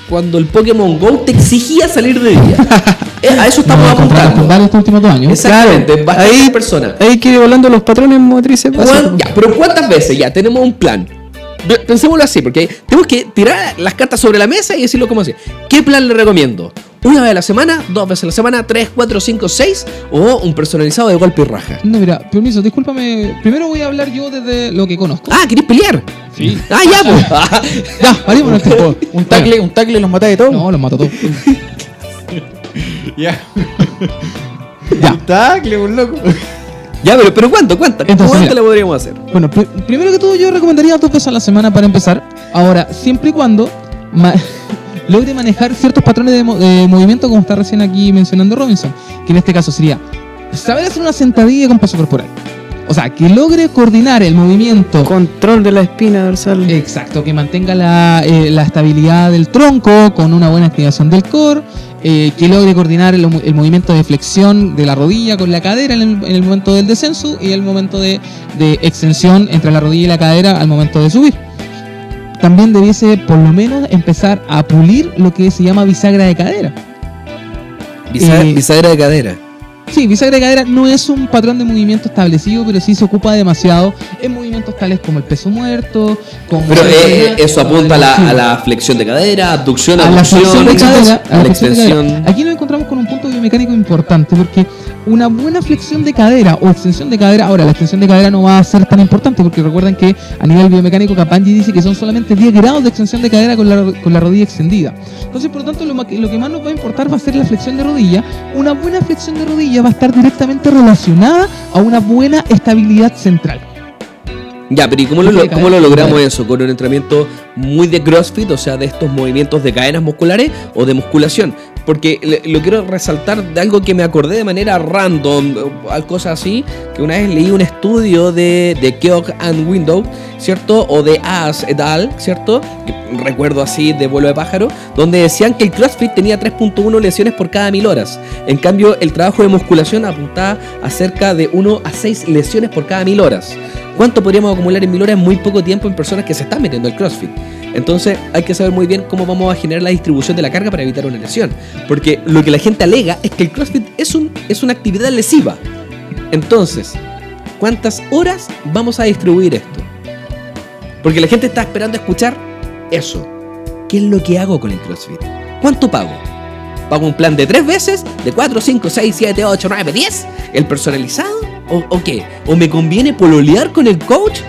cuando el Pokémon Go te exigía salir de día. Eh, a eso estamos comprar apuntando. varios estos últimos dos años. Exactamente, ahí- personas. Hay que ir evaluando los patrones motrices. ¿Cuán- básicos. ya, pero ¿cuántas veces ya tenemos un plan? Pensémoslo así, porque tenemos que tirar las cartas sobre la mesa y decirlo como así. ¿Qué plan le recomiendo? ¿Una vez a la semana? ¿Dos veces a la semana? ¿Tres, cuatro, cinco, seis? ¿O un personalizado de golpe y raja? No, mira, permiso, discúlpame. Primero voy a hablar yo desde lo que conozco. Ah, ¿querés pelear? Sí. Ah, ya, pues. Ya, paremos el tiempo. Un tackle, un tackle los mata de todo. No, los mato todos. Ya. Ya. Un tackle, un loco. ya, pero, pero ¿cuánto? ¿Cuánto? Entonces, ¿Cuánto mira. le podríamos hacer? Bueno, pr- primero que todo yo recomendaría dos veces a la semana para empezar. Ahora, siempre y cuando ma- logre manejar ciertos patrones de, mo- de movimiento como está recién aquí mencionando Robinson, que en este caso sería saber hacer una sentadilla con peso corporal. O sea, que logre coordinar el movimiento Control de la espina dorsal. Exacto, que mantenga la, eh, la estabilidad del tronco con una buena activación del core, eh, que logre coordinar el, el movimiento de flexión de la rodilla con la cadera en el, en el momento del descenso y el momento de, de extensión entre la rodilla y la cadera al momento de subir. También debiese por lo menos empezar a pulir lo que se llama bisagra de cadera. Bisagra, Eh, bisagra de cadera. Sí, bisagra de cadera no es un patrón de movimiento establecido, pero sí se ocupa demasiado en movimientos tales como el peso muerto, como Pero el- eh, eso apunta a la, a la flexión de cadera, abducción, a la abducción, flexión de cadera, a a la la flexión de cadera. extensión. Aquí nos encontramos con un punto biomecánico importante porque una buena flexión de cadera o extensión de cadera, ahora la extensión de cadera no va a ser tan importante porque recuerden que a nivel biomecánico Capanji dice que son solamente 10 grados de extensión de cadera con la, con la rodilla extendida. Entonces, por lo tanto, lo, lo que más nos va a importar va a ser la flexión de rodilla. Una buena flexión de rodilla va a estar directamente relacionada a una buena estabilidad central. Ya, pero ¿y cómo lo, cómo lo logramos eso? ¿Con un entrenamiento muy de CrossFit, o sea, de estos movimientos de cadenas musculares o de musculación? Porque lo quiero resaltar de algo que me acordé de manera random, o cosas así, que una vez leí un estudio de, de Keogh and Window, ¿cierto? O de As et al, ¿cierto? Recuerdo así de vuelo de pájaro, donde decían que el CrossFit tenía 3.1 lesiones por cada mil horas. En cambio, el trabajo de musculación apuntaba a cerca de 1 a 6 lesiones por cada mil horas. ¿Cuánto podríamos acumular en mil horas en muy poco tiempo en personas que se están metiendo al CrossFit? Entonces hay que saber muy bien cómo vamos a generar la distribución de la carga para evitar una lesión. Porque lo que la gente alega es que el CrossFit es, un, es una actividad lesiva. Entonces, ¿cuántas horas vamos a distribuir esto? Porque la gente está esperando escuchar eso. ¿Qué es lo que hago con el CrossFit? ¿Cuánto pago? ¿Pago un plan de tres veces? ¿De 4, 5, 6, 7, 8, 9, 10? ¿El personalizado? ¿O, o qué? ¿O me conviene pololear con el coach?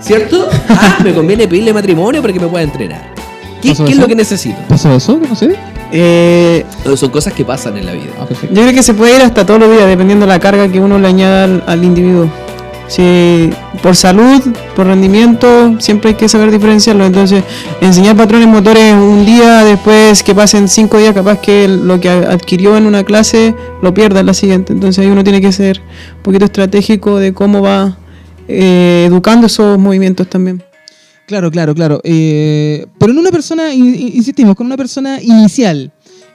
¿Cierto? Ah, me conviene pedirle matrimonio para que me pueda entrenar. ¿Qué, ¿Pasó qué es lo que necesito? ¿Pasó eso? No sé. Eh, Son cosas que pasan en la vida. Ah, yo creo que se puede ir hasta todos los días, dependiendo de la carga que uno le añada al, al individuo. Si por salud, por rendimiento, siempre hay que saber diferenciarlo. Entonces, enseñar patrones motores un día, después que pasen cinco días, capaz que lo que adquirió en una clase lo pierda en la siguiente. Entonces, ahí uno tiene que ser un poquito estratégico de cómo va eh, educando esos movimientos también. Claro, claro, claro. Eh, pero en una persona, in- in- insistimos, con una persona inicial,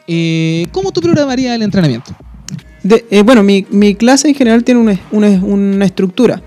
eh, ¿cómo tú programarías el entrenamiento? De- eh, bueno, mi, mi clase en general tiene una, una, una estructura.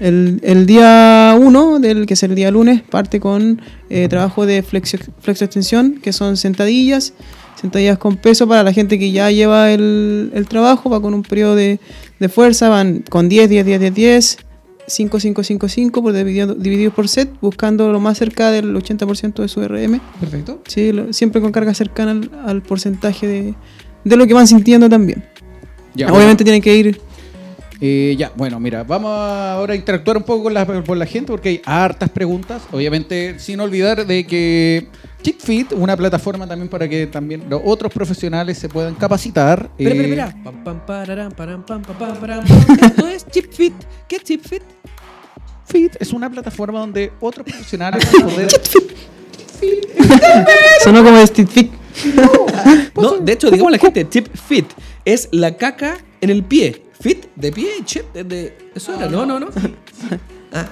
El, el día 1, del que es el día lunes, parte con eh, trabajo de flexo, flexo extensión, que son sentadillas, sentadillas con peso para la gente que ya lleva el, el trabajo, va con un periodo de, de fuerza, van con 10, 10, 10, 10, 10, 5, 5, 5, 5, por dividido, dividido por set, buscando lo más cerca del 80% de su RM. Perfecto. Sí, lo- siempre con carga cercana al, al porcentaje de, de lo que van sintiendo también. Ya, Obviamente tienen que ir Eh, ya, bueno, mira, vamos a ahora a interactuar un poco con la, con la gente porque hay hartas preguntas. Obviamente, sin olvidar de que CheatFit, una plataforma también para que también los otros profesionales se puedan capacitar. Espera, eh, espera, pam. Esto es ChipFit. ¿Qué es ChipFit? Fit es una plataforma donde otros profesionales van a poder. Sonó como de Steve Fick. No, de hecho, digamos la gente, ChipFit es la caca en el pie. Fit de pie, chip de, de- eso era, no, no, no. Ah,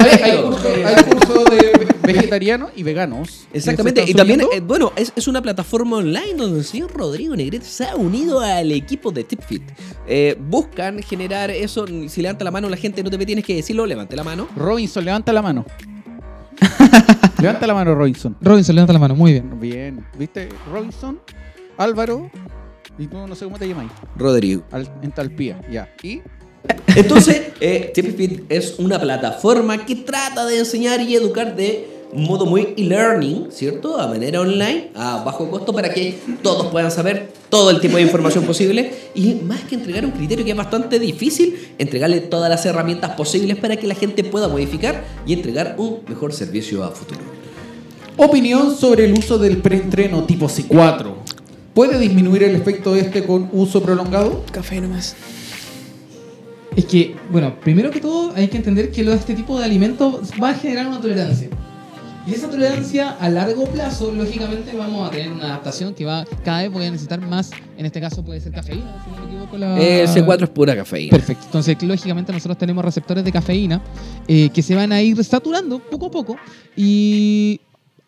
hay, hay curso, hay curso de vegetarianos y veganos. Exactamente, y también, eh, bueno, es, es una plataforma online donde el señor Rodrigo Negrete se ha unido al equipo de TipFit. Eh, buscan generar eso, si levanta la mano la gente no te ve, tienes que decirlo, levante la mano. Robinson, levanta la mano. levanta la mano, Robinson. Robinson, levanta la mano, muy bien. Bien, ¿viste? Robinson, Álvaro, y tú no sé cómo te llamáis. Rodrigo. Al- entalpía, ya. Y Entonces, eh, TipFit es una plataforma que trata de enseñar y educar de modo muy e-learning, ¿cierto? A manera online, a bajo costo, para que todos puedan saber todo el tipo de información posible. Y más que entregar un criterio que es bastante difícil, entregarle todas las herramientas posibles para que la gente pueda modificar y entregar un mejor servicio a futuro. Opinión sobre el uso del preentreno tipo C4. ¿Puede disminuir el efecto este con uso prolongado? Café nomás. Es que, bueno, primero que todo hay que entender que lo- este tipo de alimentos va a generar una tolerancia. Y esa tolerancia a largo plazo, lógicamente vamos a tener una adaptación que va cada vez voy a necesitar más, en este caso puede ser cafeína, si no me equivoco. La... El C4 es pura cafeína. Perfecto. Entonces, lógicamente nosotros tenemos receptores de cafeína eh, que se van a ir saturando poco a poco y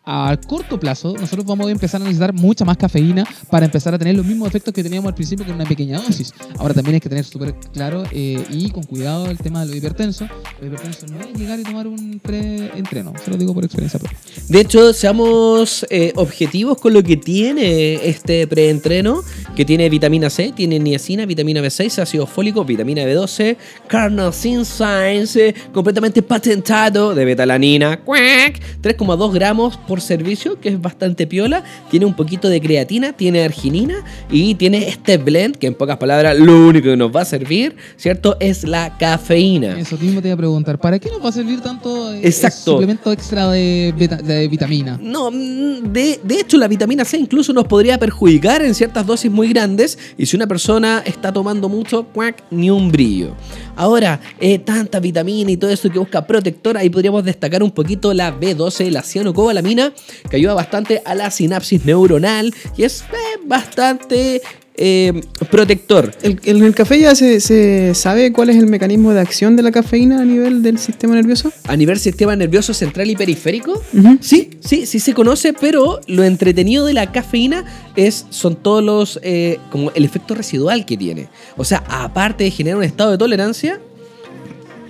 a corto plazo nosotros vamos a empezar a necesitar mucha más cafeína para empezar a tener los mismos efectos que teníamos al principio con una pequeña dosis. Ahora también hay que tener súper claro eh, y con cuidado el tema de lo hipertenso. Lo hipertenso no es llegar y tomar un pre-entreno, se lo digo por experiencia propia. De hecho, seamos eh, objetivos con lo que tiene este preentreno, que tiene vitamina C, tiene niacina, vitamina B6, ácido fólico, vitamina B12, carnosine science, eh, completamente patentado de betalanina, cuac, 3,2 gramos por servicio, que es bastante piola, tiene un poquito de creatina, tiene arginina y tiene este blend, que en pocas palabras lo único que nos va a servir, ¿cierto? Es la cafeína. Eso mismo te iba a preguntar, ¿para qué nos va a servir tanto eh, Exacto. suplemento extra de, beta- de vitamina? No, mm, de, de hecho la vitamina C incluso nos podría perjudicar en ciertas dosis muy grandes y si una persona está tomando mucho, cuac, ni un brillo. Ahora, eh, tanta vitamina y todo eso que busca protector, ahí podríamos destacar un poquito la B12, la cianocobalamina, que ayuda bastante a la sinapsis neuronal y es eh, bastante eh, protector. El, en el café ya se, se sabe cuál es el mecanismo de acción de la cafeína a nivel del sistema nervioso. A nivel sistema nervioso central y periférico. Sí, sí, sí se conoce, pero lo entretenido de la cafeína es, son todos los, eh, como el efecto residual que tiene. O sea, aparte de generar un estado de tolerancia,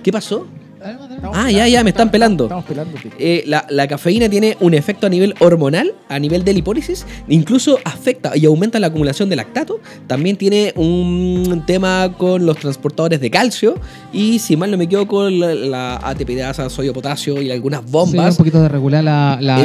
¿qué pasó? Ah, ya, ya, me están pelando. Estamos pelando. Eh, la, la cafeína tiene un efecto a nivel hormonal, a nivel de lipólisis, incluso afecta y aumenta la acumulación de lactato. También tiene un tema con los transportadores de calcio y, si mal no me equivoco, la, la ATPasa, sodio, potasio y algunas Sí, un bombas. poquito de regular la, la,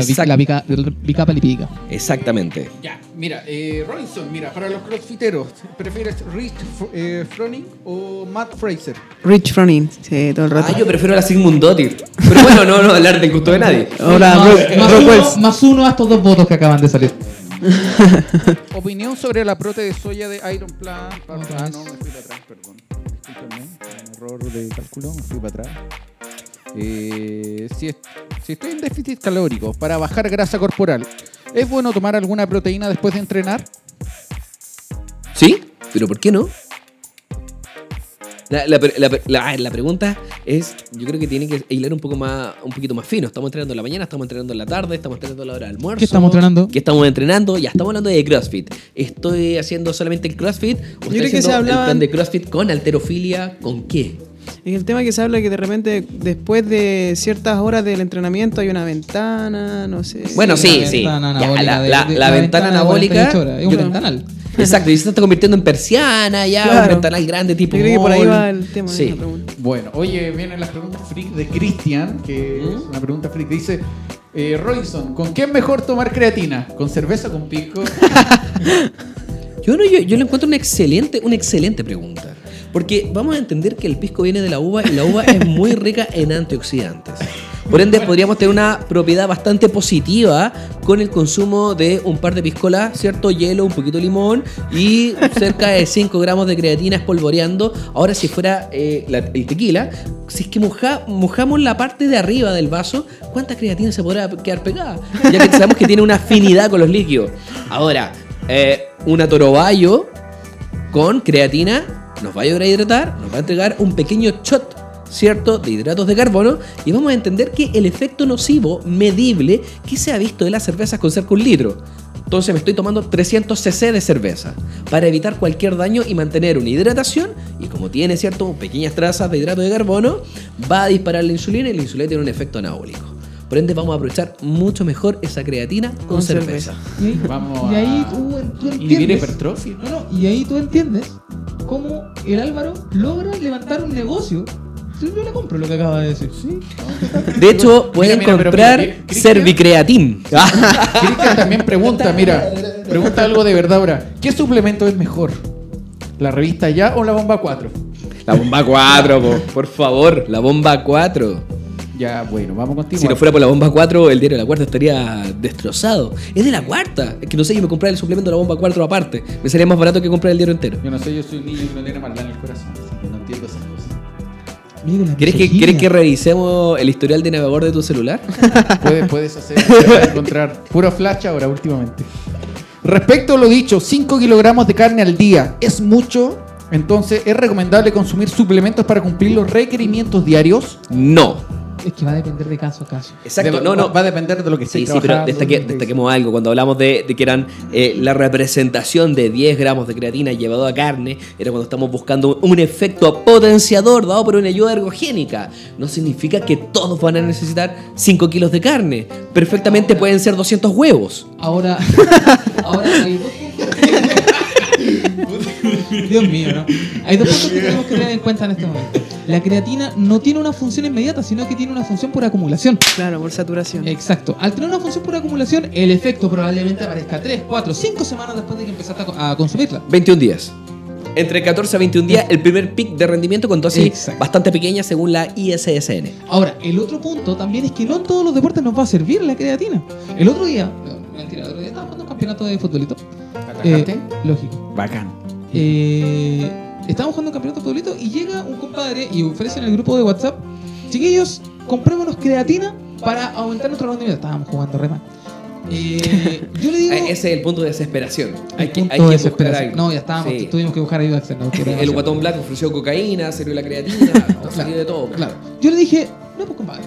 lipídica. Exactamente. Ya, mira, eh, Robinson, mira, para los crossfiteros, ¿prefieres Rich eh, Froning o Matt Fraser? Rich Froning, sí, todo el rato. Ah, yo prefiero la Sigmund Dottir. Pero bueno, no, no hablar del gusto de nadie. Ahora, más, uno, más uno a estos dos votos que acaban de salir. Opinión sobre la prote de soya de Iron no, me fui para atrás, perdón. Discúlpenme, un error de cálculo, me fui para atrás. Eh, si, es- si estoy en déficit calórico para bajar grasa corporal, ¿es bueno tomar alguna proteína después de entrenar? ¿Sí? ¿Pero por qué no? La, la, la- la- la pregunta es, yo creo que tiene que hilar un poco más, un poquito más fino. Estamos entrenando en la mañana, estamos entrenando en la tarde, estamos entrenando a la hora del almuerzo. ¿Qué estamos entrenando? ¿Qué estamos entrenando? Ya estamos hablando de CrossFit. ¿Estoy haciendo solamente el CrossFit? ¿O estoy creo que haciendo se hablaban- el plan de CrossFit con alterofilia? ¿Con qué? Y el tema que se habla que de repente después de ciertas horas del entrenamiento hay una ventana, no sé. Bueno, sí, sí. la- ventana anabólica, 48 horas, Es un yo- ventanal. Exacto, y se está convirtiendo en persiana ya, un Claro. ventanal grande tipo Yo creo que por ahí va el tema Sí. de la pregunta. Bueno, oye, vienen las preguntas freak de Cristian, que ¿Mm? es una pregunta freak. Dice, eh, Robinson, ¿con qué es mejor tomar creatina? ¿Con cerveza o con pisco? Yo, no, yo, yo le encuentro una excelente, una excelente pregunta. Porque vamos a entender que el pisco viene de la uva y la uva es muy rica en antioxidantes. Por ende, podríamos tener una propiedad bastante positiva con el consumo de un par de piscolas, ¿cierto? Hielo, un poquito de limón y cerca de 5 gramos de creatina espolvoreando. Ahora, si fuera eh, la- el tequila, si es que moja- mojamos la parte de arriba del vaso, ¿cuánta creatina se podrá quedar pegada? Ya que sabemos que tiene una afinidad con los líquidos. Ahora, eh, una torobayo con creatina nos va a ayudar a hidratar, nos va a entregar un pequeño shot, ¿cierto?, de hidratos de carbono y vamos a entender que el efecto nocivo medible que se ha visto de las cervezas con cerca de un litro. Entonces me estoy tomando 300 cc de cerveza para evitar cualquier daño y mantener una hidratación y como tiene, ¿cierto?, pequeñas trazas de hidrato de carbono, va a disparar la insulina y la insulina tiene un efecto anabólico. Por ende vamos a aprovechar mucho mejor esa creatina con, Con cerveza. cerveza. Y ahí, Vamos y ahí a tú, tú entiendes. hipertrofia. No, no, y ahí tú entiendes cómo el Álvaro logra levantar un negocio. Sí, Yo le compro lo que acaba de decir. Sí. De hecho, pueden mira, comprar Servicreatin. Cristian también pregunta, mira, pregunta algo de verdad ahora. ¿Qué suplemento es mejor? ¿La revista Ya o la bomba 4? La bomba 4, po, por favor. La bomba 4. Ya, bueno, vamos a continuar. Si no fuera por la bomba 4, el diario de la cuarta estaría destrozado. Es de la cuarta. Es que no sé, yo me compré el suplemento de la bomba 4 aparte. Me sería más barato que comprar el diario entero. Yo no sé, yo soy un niño que no tiene maldad en el corazón, cosas. Amigo, la ¿Quieres que, misoginia. ¿Quieres que revisemos el historial de navegador de tu celular? Puedes, puedes hacer, puedes encontrar puro flash ahora últimamente. Respecto a lo dicho, 5 kilogramos de carne al día es mucho. Entonces, ¿es recomendable consumir suplementos para cumplir los requerimientos diarios? No. Es que va a depender de caso a caso. Exacto, De- no, no. Va a depender de lo que Sí, sí, pero destaque- destaquemos algo. Cuando hablamos de, de que eran eh, la representación de 10 gramos de creatina llevado a carne, era cuando estamos buscando un efecto potenciador dado por una ayuda ergogénica. No significa que todos van a necesitar 5 kilos de carne. Perfectamente pueden ser 200 huevos. Ahora, ahora hay. Dios mío, ¿no? Hay dos puntos que tenemos que tener en cuenta en este momento. La creatina no tiene una función inmediata, sino que tiene una función por acumulación. Claro, por saturación. Exacto. Al tener una función por acumulación, el efecto probablemente aparezca 3, 4, 5 semanas después de que empezaste a co- a consumirla. 21 días. Entre 14 a 21 días, el primer pic de rendimiento con dosis Exacto. bastante pequeña según la ISSN. Ahora, el otro punto también es que no en todos los deportes nos va a servir la creatina. El otro día, mentira, el otro día estaba jugando un campeonato de futbolito. Eh, lógico. Bacán. Eh, estábamos jugando un campeonato de futbolito y llega un compadre y ofrece en el grupo de WhatsApp, chiquillos, comprémonos creatina para aumentar nuestro rendimiento. Estábamos jugando re mal. Eh, yo le digo... Ese es el punto de desesperación. Hay que, hay que buscar algo. No, ya estábamos, Sí. tuvimos que buscar ayuda externa. porque era El demasiado. guatón black ofreció cocaína, sirvió la creatina, no salió de todo. Claro. Yo le dije, no, pues compadre.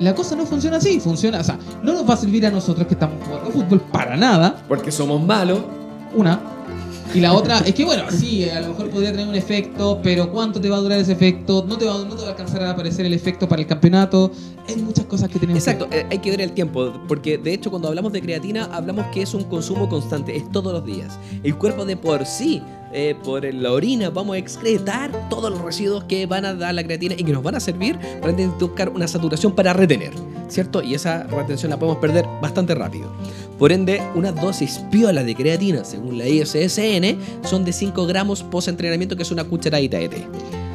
La cosa no funciona así, funciona, o sea, no nos va a servir a nosotros que estamos jugando fútbol para nada, Porque somos malos. una. Y la otra es que, bueno, sí, a lo mejor podría tener un efecto, pero ¿cuánto te va a durar ese efecto? No te va, no te va a alcanzar a aparecer el efecto para el campeonato. Hay muchas cosas que tenemos Exacto, eh, hay que ver el tiempo, porque de hecho cuando hablamos de creatina hablamos que es un consumo constante, es todos los días. El cuerpo de por sí, eh, por la orina, vamos a excretar todos los residuos que van a dar la creatina y que nos van a servir para buscar una saturación para retener, ¿cierto? Y esa retención la podemos perder bastante rápido. Por ende, una dosis piola de creatina, según la ISSN, son de 5 gramos post-entrenamiento, que es una cucharadita de té.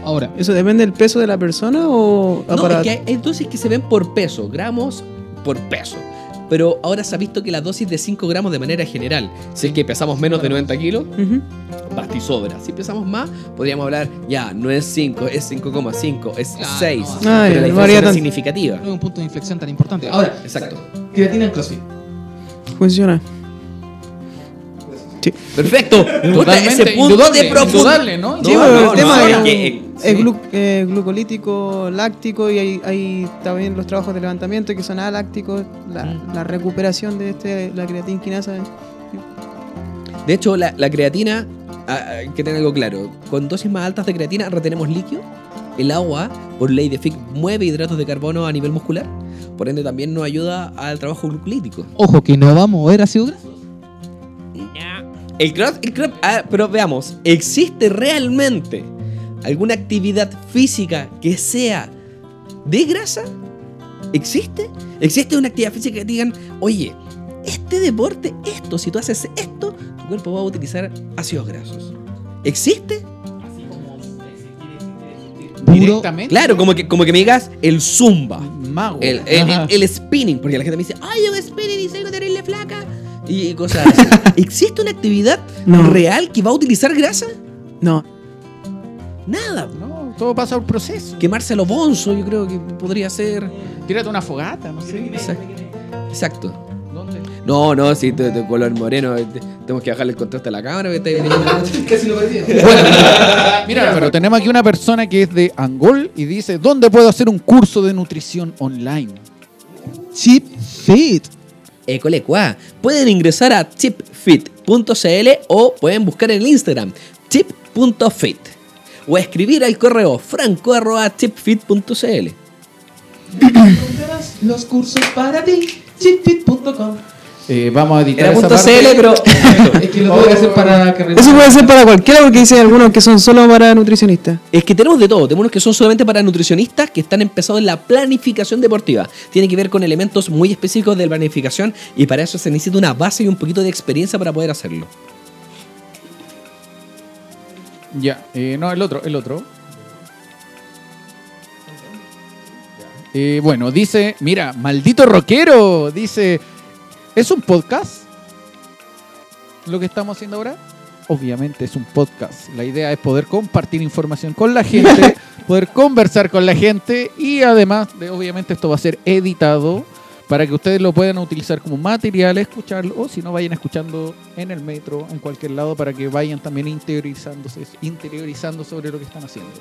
Ahora, ¿Eso depende del peso de la persona o No, para- es que hay, hay dosis que se ven por peso, gramos por peso. Pero ahora se ha visto que la dosis de 5 gramos de manera general, si es que pesamos menos de 90 kilos, basta y sobra. Si pesamos más, podríamos hablar, ya, no es 5, es 5,5, es Claro, 6. no. pero Ah, la ya, diferencia varía no es significativa. no es un punto de inflexión tan importante. Ahora, Exacto. creatina en CrossFit. Funciona. Sí. Perfecto. Totalmente, Ese punto de profundo. indudable, ¿no? Sí, No, pero no, el tema no, es, no, que, eh, es sí. glu- eh, glucolítico, láctico y hay, hay también los trabajos de levantamiento que son alácticos, la, Mm. la recuperación de este, la creatina quinasa. De hecho, la, la creatina, ah, hay que tener algo claro. Con dosis más altas de creatina retenemos líquido el agua, por ley de Fick, mueve hidratos de carbono a nivel muscular. Por ende, también nos ayuda al trabajo glucolítico. Ojo, que no va a mover ácido graso. El cross, el cross- ah, pero veamos, ¿existe realmente alguna actividad física que sea de grasa? ¿Existe? ¿Existe una actividad física que digan, oye, este deporte, esto, si tú haces esto, tu cuerpo va a utilizar ácidos grasos? ¿Existe? Puro. Claro, como que, como que me digas el zumba, Mago. el, el- Ajá. el spinning, porque la gente me dice, ay, yo spinning y soy terrible flaca. Y cosas así. ¿Existe una actividad No. real que va a utilizar grasa? No. Nada. No, todo pasa por proceso. Quemarse los bonzo, yo creo que podría ser. Tírate una fogata, no sé. Exacto. Exacto. ¿Dónde? No, no, si de, de color moreno, eh, te- tenemos que bajarle el contraste a la cámara. que está- Casi lo perdí. Mira, pero tenemos aquí una persona que es de Angol y dice, ¿dónde puedo hacer un curso de nutrición online? Chip Fit. École cuá. Pueden ingresar a tipfit.cl o pueden buscar en el Instagram tip.fit o escribir al correo franco.tipfit.cl. Los cursos para ti. Chipfit.com. Eh, vamos a editar Era esa punto parte. .cl, pero Es que lo tengo que hacer para Eso puede ser para cualquiera porque dicen algunos que son solo para nutricionistas. Es que tenemos de todo. Tenemos unos que son solamente para nutricionistas que están empezados en la planificación deportiva. Tiene que ver con elementos muy específicos de la planificación y para eso se necesita una base y un poquito de experiencia para poder hacerlo. Ya, eh, no, el otro, el otro. Eh, bueno, dice, mira, maldito rockero, dice, ¿es un podcast? Lo que estamos haciendo ahora. Obviamente es un podcast. La idea es poder compartir información con la gente, poder conversar con la gente y además, de, obviamente esto va a ser editado para que ustedes lo puedan utilizar como material, escucharlo o si no vayan escuchando en el metro, en cualquier lado, para que vayan también interiorizándose, interiorizando sobre lo que están haciendo.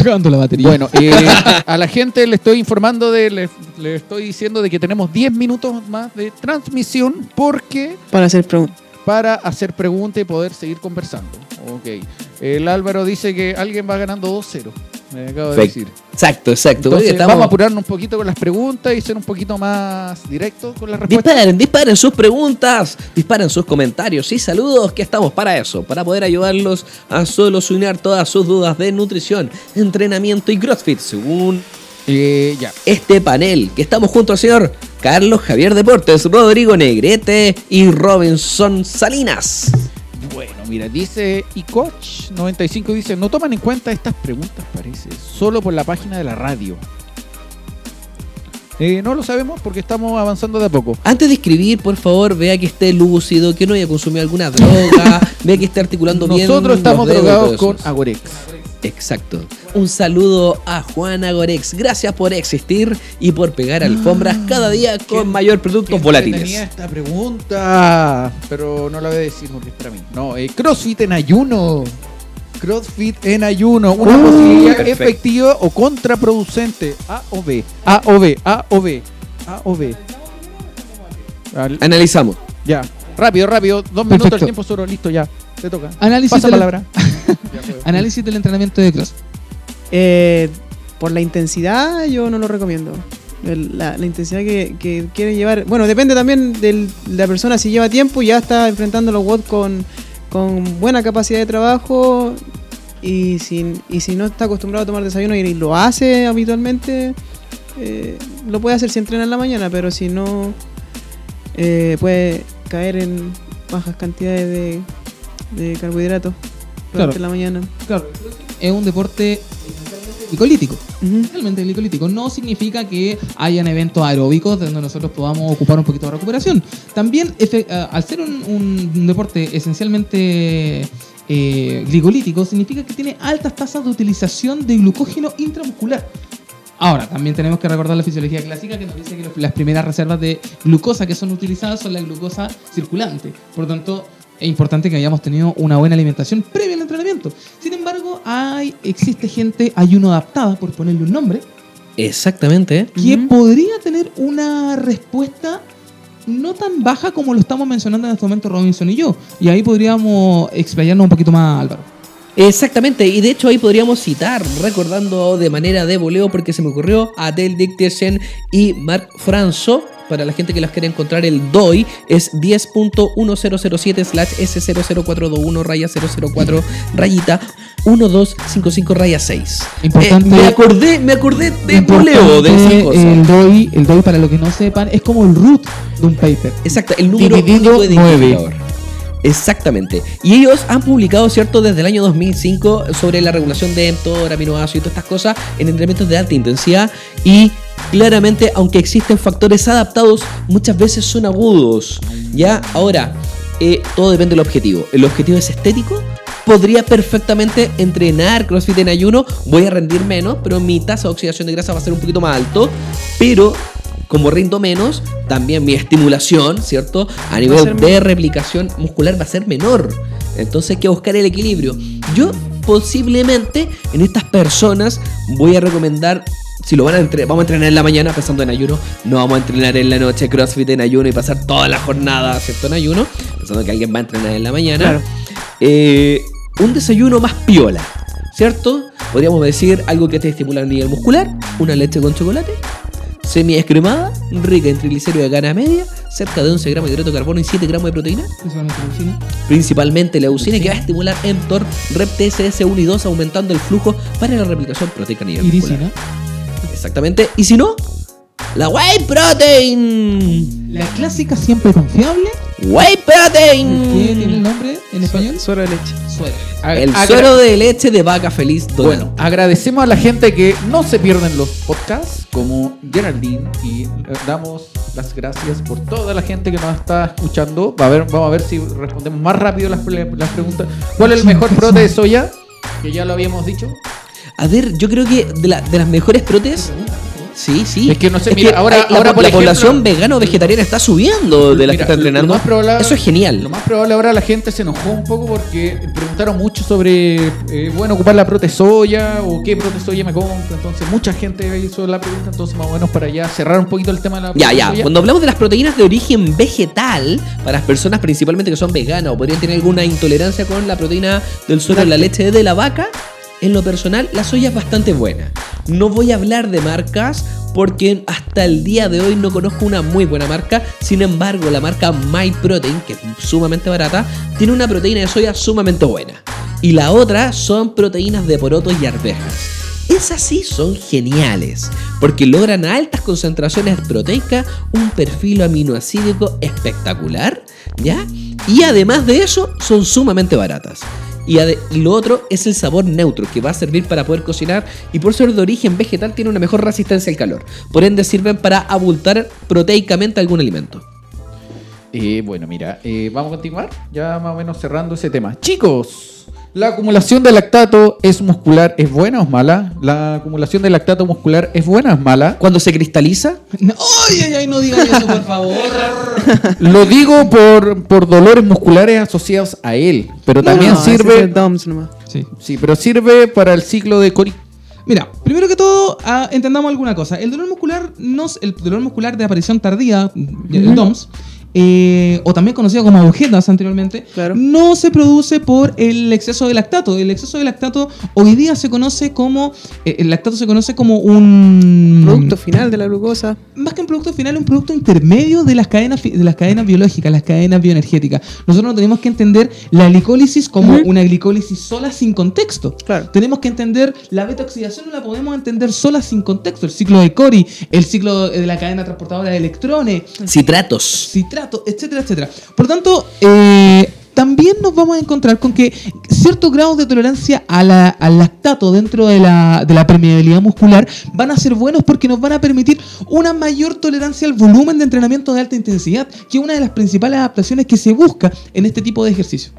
Está acabando la batería. Bueno, eh, a la gente le estoy informando de, le, le estoy diciendo de que tenemos 10 minutos más de transmisión porque Para hacer preguntas. para hacer preguntas y poder seguir conversando. Ok. El Álvaro dice que alguien va ganando 2-0. Me acabo de decir. Exacto, exacto. Entonces, Oye, estamos- vamos a apurarnos un poquito con las preguntas y ser un poquito más directos con las respuestas. Disparen, disparen sus preguntas, disparen sus comentarios y saludos, que estamos para eso, para poder ayudarlos a solucionar todas sus dudas de nutrición, entrenamiento y CrossFit, según Eh, ya. este panel, que estamos junto al señor Carlos Javier Deportes, Rodrigo Negrete y Robinson Salinas. Bueno, mira, dice y coach 95 dice, no toman en cuenta estas preguntas, parece, solo por la página de la radio. Eh, no lo sabemos porque estamos avanzando de a poco. Antes de escribir, por favor, vea que esté lúcido, que no haya consumido alguna droga, vea que esté articulando bien. Nosotros estamos drogados con. Agorex. Exacto. Un saludo a Juan Agorex. Gracias por existir y por pegar alfombras cada día con mayor productos Tenía volátiles. esta pregunta, pero no la voy a decir porque es para mí. No, eh, CrossFit en ayuno. CrossFit en ayuno. Una Uh, posibilidad perfecto. efectiva o contraproducente. A o B. A o B. A o B. A o B. Al- Analizamos. ya. Rápido, rápido. Dos minutos, Perfecto. el tiempo solo. Listo, ya. Te toca. Análisis, Pasa de la- palabra. análisis del entrenamiento de cross. Eh, por la intensidad, yo no lo recomiendo. La, la intensidad que, que quieren llevar. Bueno, depende también del- de la persona. Si lleva tiempo, ya está enfrentando los WOD con, con buena capacidad de trabajo. Y si, y si no está acostumbrado a tomar desayuno y lo hace habitualmente, eh, lo puede hacer si entrena en la mañana. Pero si no, eh, puede caer en bajas cantidades de, de carbohidratos durante Claro. la mañana. Claro. Es un deporte glicolítico. Ujú. Realmente glicolítico. No significa que hayan eventos aeróbicos donde nosotros podamos ocupar un poquito de recuperación. También, eh, al ser un, un deporte esencialmente eh, glicolítico, significa que tiene altas tasas de utilización de glucógeno intramuscular. Ahora, también tenemos que recordar la fisiología clásica que nos dice que las primeras reservas de glucosa que son utilizadas son la glucosa circulante. Por tanto, es importante que hayamos tenido una buena alimentación previa al entrenamiento. Sin embargo, hay, existe gente ayuno adaptada, por ponerle un nombre, Exactamente. que podría tener una respuesta no tan baja como lo estamos mencionando en este momento Robinson y yo. Y ahí podríamos explayarnos un poquito más, Álvaro. Exactamente, y de hecho ahí podríamos citar, recordando de manera de voleo, porque se me ocurrió, a Dale Dickerson y Mark Franzo. Para la gente que las quiere encontrar, el DOI es 10.1007 slash S00421 raya 004 rayita 1255 raya 6. Importante, eh, me acordé, me acordé de voleo de esas cosas. El DOI, el DOI, para los que no sepan, es como el root de un paper. Exacto, el número Dividido de 9. Exactamente. Y ellos han publicado, ¿cierto?, desde el año 2005 sobre la regulación de mTOR, aminoácidos y todas estas cosas en entrenamientos de alta intensidad. Y claramente, aunque existen factores adaptados, muchas veces son agudos. Ya, ahora, eh, todo depende del objetivo. El objetivo es estético. Podría perfectamente entrenar CrossFit en ayuno. Voy a rendir menos, pero mi tasa de oxidación de grasa va a ser un poquito más alto. Pero como rindo menos, también mi estimulación, ¿cierto? A nivel de replicación muscular va a ser menor. Entonces hay que buscar el equilibrio. Yo posiblemente en estas personas voy a recomendar, si lo van a entrenar, vamos a entrenar en la mañana pensando en ayuno, no vamos a entrenar en la noche CrossFit en ayuno y pasar toda la jornada, ¿cierto? En ayuno, pensando que alguien va a entrenar en la mañana. Claro. Eh, un desayuno más piola, ¿cierto? Podríamos decir algo que te estimula a nivel muscular, una leche con chocolate, semi descremada, rica en triglicéridos de gana media, cerca de 11 gramos de hidrato de carbono y 7 gramos de proteína, principalmente la leucina que va a estimular mTOR, REP TSS 1 y 2, aumentando el flujo para la replicación proteica a nivel muscular. Exactamente. Y si no, la whey protein. La clásica siempre confiable. Whey ¿Qué protein. tiene el nombre en español? Suero de leche. Suero. El agra- suero de leche de vaca feliz donado. Bueno, agradecemos a la gente que no se pierden los podcasts, como Geraldine, y eh, damos las gracias por toda la gente que nos está escuchando. Va a ver, vamos a ver si respondemos más rápido las, pre- las preguntas. ¿Cuál es el mejor prote de soya? Que ya lo habíamos dicho. A ver, yo creo que de, la- de las mejores protes. Sí, sí. Es que no sé, mira, ahora- hay- la, por la ejemplo- población vegano vegetariana está subiendo de la que está entrenando. probable- Eso es genial. Lo más probable ahora la gente se enojó un poco porque preguntaron mucho sobre, eh, bueno, ocupar la prote soya o qué prote soya me compro. Entonces mucha gente hizo la pregunta, entonces más o menos para ya cerrar un poquito el tema de la Ya, ya. Cuando hablamos de las proteínas de origen vegetal, para las personas principalmente que son veganas o podrían tener alguna intolerancia con la proteína del suero en la leche de la vaca, en lo personal, la soya es bastante buena. No voy a hablar de marcas porque hasta el día de hoy no conozco una muy buena marca. Sin embargo, la marca MyProtein, que es sumamente barata, tiene una proteína de soya sumamente buena. Y la otra son proteínas de porotos y arvejas. Esas sí son geniales, porque logran altas concentraciones proteicas un perfil aminoacídico espectacular, ¿ya? Y además de eso, son sumamente baratas. Y, lo otro es el sabor neutro, que va a servir para poder cocinar y por ser de origen vegetal tiene una mejor resistencia al calor. Por ende sirven para abultar proteicamente algún alimento. Eh, bueno, mira, eh, vamos a continuar ya más o menos cerrando ese tema. Chicos, ¿la acumulación de lactato es muscular, es buena o es mala? ¿La acumulación de lactato muscular es buena o es mala? Cuando se cristaliza, No, ay, ay, ay, no digan eso, por favor. Lo digo por, por dolores musculares asociados a él, pero también No, ese es sirve... DOMS nomás. Sí. Sí, pero sirve para el ciclo de Cori. Mira, primero que todo, ah, entendamos alguna cosa. El dolor muscular, no, es- el dolor muscular de aparición tardía, el DOMS, eh, o también conocido como agujetas anteriormente, Claro. no se produce por el exceso de lactato. El exceso de lactato hoy día se conoce como, eh, el lactato se conoce como un Producto final de la glucosa. más que un producto final, un producto intermedio de las cadenas de las cadenas biológicas, las cadenas bioenergéticas. Nosotros no tenemos que entender la glicólisis como una glicólisis sola sin contexto. Claro. Tenemos que entender la beta oxidación no la podemos entender sola sin contexto. El ciclo de Cori, el ciclo de la cadena transportadora de electrones, citratos. Etcétera, etcétera. Por tanto, eh, también nos vamos a encontrar con que ciertos grados de tolerancia a la- al lactato dentro de la, de la permeabilidad muscular van a ser buenos porque nos van a permitir una mayor tolerancia al volumen de entrenamiento de alta intensidad, que es una de las principales adaptaciones que se busca en este tipo de ejercicio.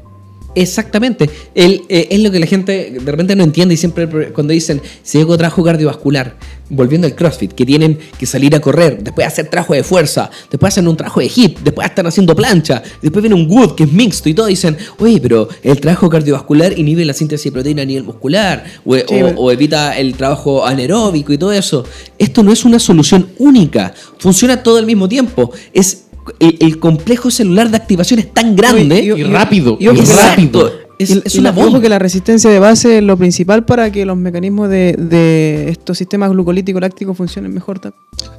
Exactamente. El, eh, es lo que la gente de repente no entiende y siempre pre- cuando dicen, si hago trabajo cardiovascular, volviendo al CrossFit, que tienen que salir a correr, después hacer trabajo de fuerza, después hacen un trabajo de hit, después están haciendo plancha, después viene un wood que es mixto y todo, dicen, oye, pero el trabajo cardiovascular inhibe la síntesis de proteína a nivel muscular, o, Sí, o- bueno. o evita el trabajo anaeróbico y todo eso. Esto no es una solución única, funciona todo al mismo tiempo. Es el, el complejo celular de activación es tan grande y- Y rápido, y- y y- rápido. Exacto. Es, Y- es y una la- bomba. que la resistencia de base es lo principal para que los mecanismos de, de estos sistemas glucolíticos lácticos funcionen mejor. ta-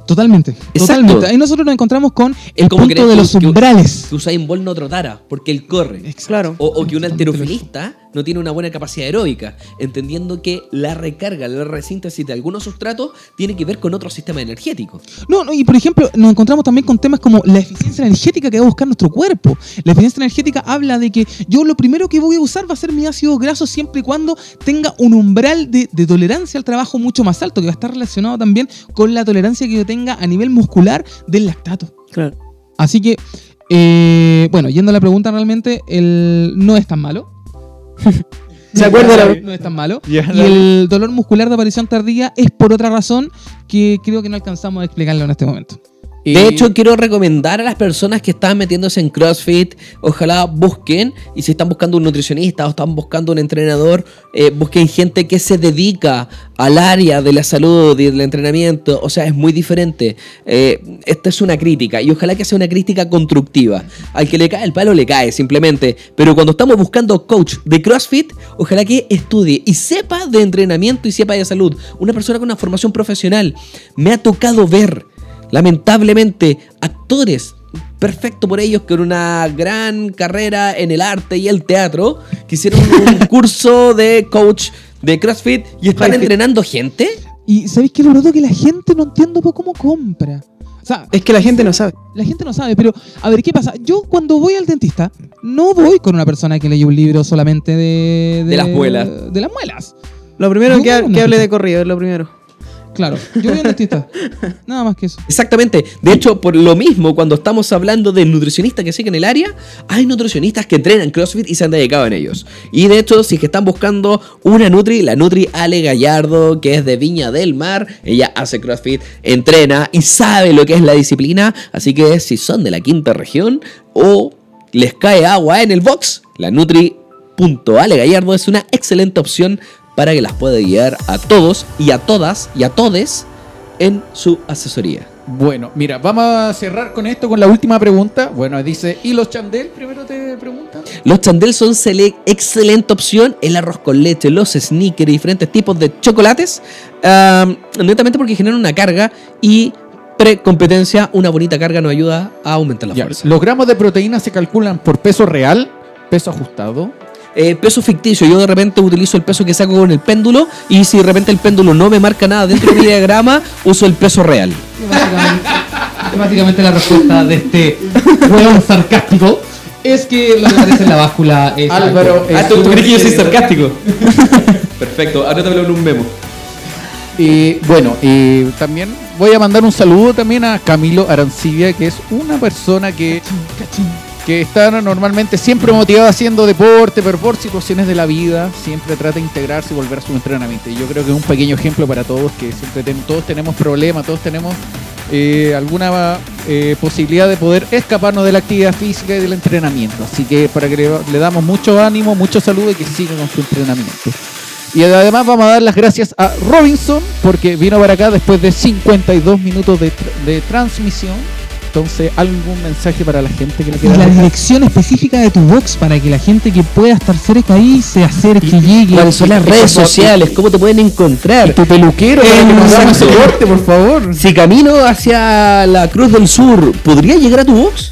Totalmente, Exacto. totalmente. Ahí nosotros nos encontramos con el como punto de los que- umbrales. Que Usain Bolt no trotara, porque él corre. Claro. O, o que un alterofilista no tiene una buena capacidad aeróbica, entendiendo que la recarga, la resíntesis de algunos sustratos tiene que ver con otro sistema energético. No, no, y por ejemplo, nos encontramos también con temas como la eficiencia energética que va a buscar nuestro cuerpo. La eficiencia energética habla de que yo lo primero que voy a usar va a ser mi ácido graso siempre y cuando tenga un umbral de, de tolerancia al trabajo mucho más alto, que va a estar relacionado también con la tolerancia que yo tenga a nivel muscular del lactato. Claro. Así que, eh, bueno, yendo a la pregunta, realmente el no es tan malo. ¿Se acuerda la- No es tan malo. Y el dolor muscular de aparición tardía es por otra razón que creo que no alcanzamos a explicarlo en este momento. De hecho, quiero recomendar a las personas que están metiéndose en CrossFit, ojalá busquen, y si están buscando un nutricionista o están buscando un entrenador, eh, busquen gente que se dedica al área de la salud y del entrenamiento. O sea, es muy diferente. Eh, esta es una crítica, y ojalá que sea una crítica constructiva. Al que le cae el palo, le cae, simplemente. Pero cuando estamos buscando coach de CrossFit, ojalá que estudie y sepa de entrenamiento y sepa de salud. Una persona con una formación profesional. Me ha tocado ver lamentablemente, actores, perfecto por ellos, con una gran carrera en el arte y el teatro, que hicieron un curso de coach de CrossFit y están entrenando gente. Y ¿sabéis qué? Lo noto que la gente no entiendo por cómo compra. O sea, Es que la gente no sabe. la gente no sabe, pero a ver, ¿qué pasa? Yo cuando voy al dentista, no voy con una persona que leyó un libro solamente de... De las muelas. De las muelas. Lo primero No, que, ha- que hable de corrido es lo primero. Claro, yo voy al dentista. Nada más que eso. Exactamente. De hecho, por lo mismo, cuando estamos hablando de nutricionistas que siguen el área, hay nutricionistas que entrenan CrossFit y se han dedicado en ellos. Y de hecho, si es que están buscando una Nutri, la Nutri Ale Gallardo, que es de Viña del Mar, ella hace CrossFit, entrena y sabe lo que es la disciplina. Así que si son de la quinta región o les cae agua en el box, la Nutri.ale Gallardo es una excelente opción para que las pueda guiar a todos y a todas y a todes en su asesoría. Bueno, mira, vamos a cerrar con esto, con la última pregunta. Bueno, dice, ¿y los chandel? Primero te preguntan. Los chandel son excelente opción. El arroz con leche, los sneakers diferentes tipos de chocolates. am, netamente porque generan una carga y pre-competencia, una bonita carga nos ayuda a aumentar la Ya, fuerza. Los gramos de proteína se calculan por peso real, peso ajustado. Eh, peso ficticio, yo de repente utilizo el peso que saco con el péndulo y si de repente el péndulo no me marca nada dentro de mi diagrama, uso el peso real. Básicamente, básicamente la respuesta de este hueón sarcástico es que lo que aparece en la báscula es... Álvaro, Ah, ¿tú- tú crees que yo soy sarcástico? Perfecto, anótamelo en un memo. Y bueno, y también voy a mandar un saludo también a Camilo Arancibia, que es una persona que, que está normalmente siempre motivado haciendo deporte, pero por situaciones de la vida siempre trata de integrarse y volver a su entrenamiento. Y yo creo que es un pequeño ejemplo para todos, que siempre ten- todos tenemos problemas, todos tenemos eh, alguna eh, posibilidad de poder escaparnos de la actividad física y del entrenamiento. Así que para que le, damos mucho ánimo, mucho saludo y que siga con su entrenamiento. Y además vamos a dar las gracias a Robinson porque vino para acá después de 52 minutos de, de transmisión. Entonces, ¿algún mensaje para la gente que le Y quiera la dirección específica de tu box para que la gente que pueda estar cerca ahí se acerque, llegue. ¿Cuáles son las redes sociales? ¿Cómo te pueden encontrar? Tu peluquero, para que nos hagamos ese Exacto. corte, por favor. Si camino hacia la Cruz del Sur, ¿podría llegar a tu box?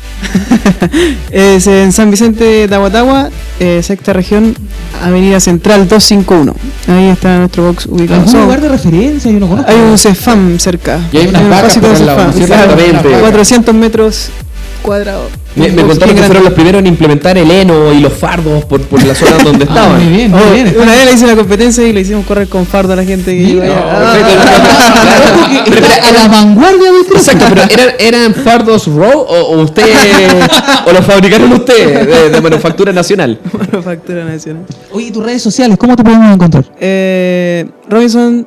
Es en San Vicente de Aguatagua, eh, sexta región, Avenida Central 251. Ahí está nuestro box ubicado. ¿Algún lugar de referencia? Yo no conozco. hay un CEFAM cerca. Y hay unas un vacas por de al lado, ¿no es cierto? claro, Exactamente. 400 metros cuadrados. Me, me contaron que fueron los primeros en implementar el heno y los fardos por, por la zona donde Ah, estaban. muy bien, muy Oh, bien. una vez le hice la competencia y le hicimos correr con fardo a la gente que iba. Ah, a la vanguardia CrossFit. Exacto, pero ¿eran, eran fardos raw o, o usted o los fabricaron ustedes de, de manufactura nacional? Manufactura nacional. Oye, ¿y tus redes sociales, ¿cómo te podemos encontrar? Eh, Robinson,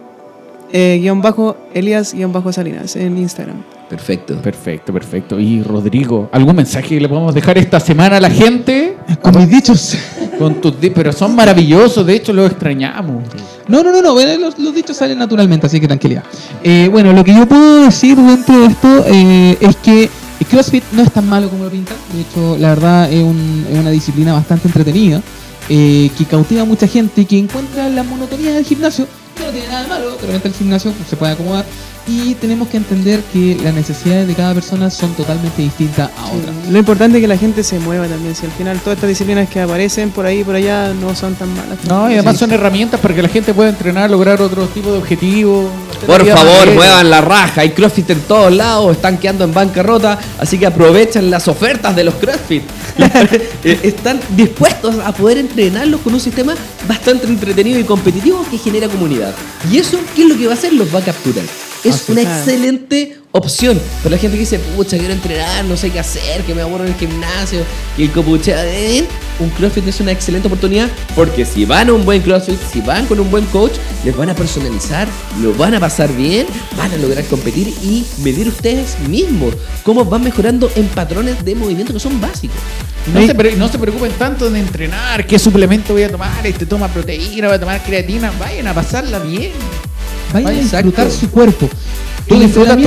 eh, guion bajo, Elías, guion bajo Salinas en Instagram. Perfecto. Perfecto, perfecto. Y Rodrigo, ¿algún mensaje que le podemos dejar esta semana a la gente? Con mis dichos. Con tus di- pero son maravillosos, de hecho los extrañamos. No, no, no, no. Los, los dichos salen naturalmente, así que tranquilidad. Eh, bueno, lo que yo puedo decir dentro de esto eh, es que CrossFit no es tan malo como lo pintan. De hecho, la verdad es, un- es una disciplina bastante entretenida. eh, que cautiva a mucha gente y que encuentra la monotonía del gimnasio, que no tiene nada de malo, de repente el gimnasio pues, se puede acomodar y tenemos que entender que las necesidades de cada persona son totalmente distintas a otras. Lo importante es que la gente se mueva también. Si al final todas estas disciplinas que aparecen por ahí y por allá no son tan malas. No, y además son herramientas para que la gente pueda entrenar, lograr otro tipo de objetivos. Por favor, muevan la raja. Hay CrossFit en todos lados, están quedando en bancarrota, así que aprovechen las ofertas de los CrossFit. Están dispuestos a poder entrenarlos con un sistema bastante entretenido y competitivo que genera comunidad. Y eso, ¿qué es lo que va a hacer? Los va a capturar. Es Así una excelente opción. Pero la gente que dice, pucha, quiero entrenar, no sé qué hacer, que me aburro en el gimnasio, y el copuchea, ¿eh? un CrossFit es una excelente oportunidad porque si van a un buen CrossFit, si van con un buen coach, les van a personalizar, lo van a pasar bien, van a lograr competir y medir ustedes mismos cómo van mejorando en patrones de movimiento que son básicos. No se, pre- no se preocupen tanto de entrenar, qué suplemento voy a tomar, este toma proteína, voy a tomar creatina, vayan a pasarla bien. Vayan a disfrutar exacto. su cuerpo. Tú disfrutas tu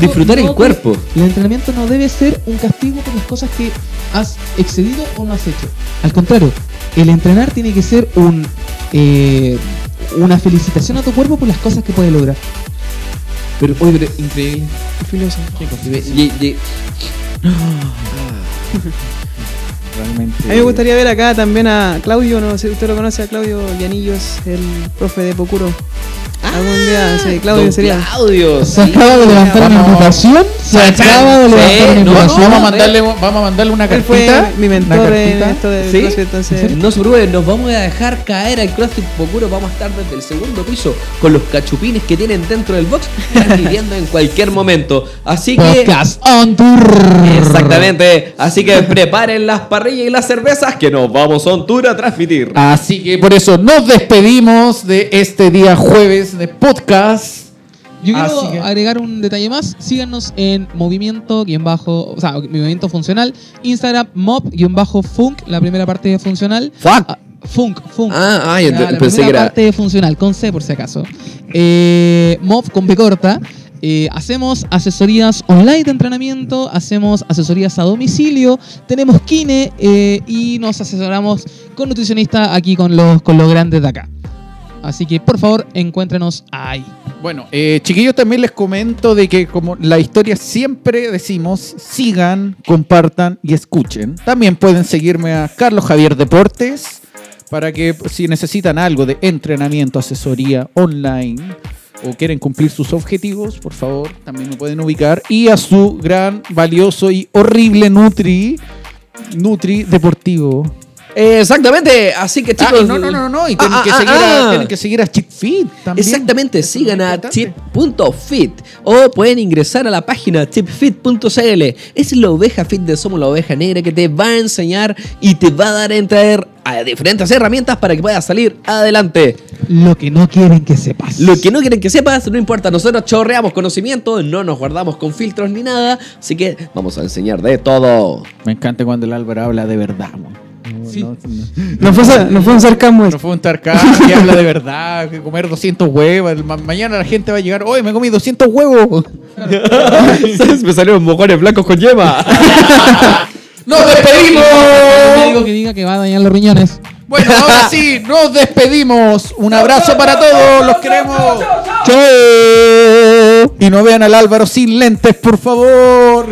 disfrutar el no- cuerpo. El entrenamiento no debe ser un castigo por las cosas que has excedido o no has hecho. Al contrario, el entrenar tiene que ser un eh, una felicitación a tu cuerpo por las cosas que puede lograr. Pero, oye, pero increíble. Realmente. A mí me gustaría ver acá también a Claudio, no sé si usted lo conoce, a Claudio Llanillos, el profe de Pocuro. Algún día, sí, Claudio don sería. Claudio, Se sí. acaba de levantar una Vamos. imputación. Se acaba de Sí, levantar una imputación. Vamos a mandarle, vamos a mandarle una Él cartita. fue mi una mentor en cartita. esto de ¿Sí? CrossFit, entonces. No se preocupen, nos vamos a dejar caer al CrossFit Pocuro. Vamos a estar desde el segundo piso con los cachupines que tienen dentro del box, transmitiendo en cualquier momento. Así que. Podcast on tour. Exactamente. Así que preparen las parrillas y las cervezas que nos vamos on tour a transmitir. Así que por eso nos despedimos de este día jueves de podcast. Yo quiero que- agregar un detalle más. Síganos en movimiento guion bajo, o sea, movimiento funcional. Instagram mob guion bajo funk, la primera parte de funcional. Fuck. Ah, funk, funk. Ah, ay, la pensé primera que era- parte de funcional, con C por si acaso. Eh, mob con B corta. Eh, hacemos asesorías online de entrenamiento, hacemos asesorías a domicilio, tenemos kine eh, y nos asesoramos con nutricionista aquí con los, con los grandes de acá. Así que por favor encuéntrenos ahí. Bueno, eh, chiquillos, también les comento de que como la historia siempre decimos, sigan, compartan y escuchen. También pueden seguirme a Carlos Javier Deportes para que si necesitan algo de entrenamiento, asesoría online o quieren cumplir sus objetivos, por favor, también me pueden ubicar. Y a su gran, valioso y horrible Nutri, Nutri Deportivo. Exactamente. Así que Ah, chicos. y no, no, no, no, y tienen, Ah, que, ah, seguir a, ah. tienen que seguir a ChipFit también. Exactamente, sigan a tip.fit o pueden ingresar a la página tipfit.cl. Es la oveja fit de Somos la Oveja Negra que te va a enseñar y te va a dar a entender a diferentes herramientas para que puedas salir adelante. Lo que no quieren que sepas. Lo que no quieren que sepas, no importa, nosotros chorreamos conocimiento, no nos guardamos con filtros ni nada, así que vamos a enseñar de todo. Me encanta cuando el Álvaro habla de verdad. man. Sí. No, no- No fue, no fue un sarcasmo no fue un tarcán que habla de verdad, que comer 200 huevos. Ma- mañana la gente va a llegar, hoy me comí 200 huevos. ¿Sabes? Me salieron mojones blancos con yema. ¡Nos despedimos! El médico que diga que va a dañar los riñones. Bueno, ahora sí, nos despedimos. Un abrazo para todos, los queremos. ¡Chao! Y no vean al Álvaro sin lentes, por favor.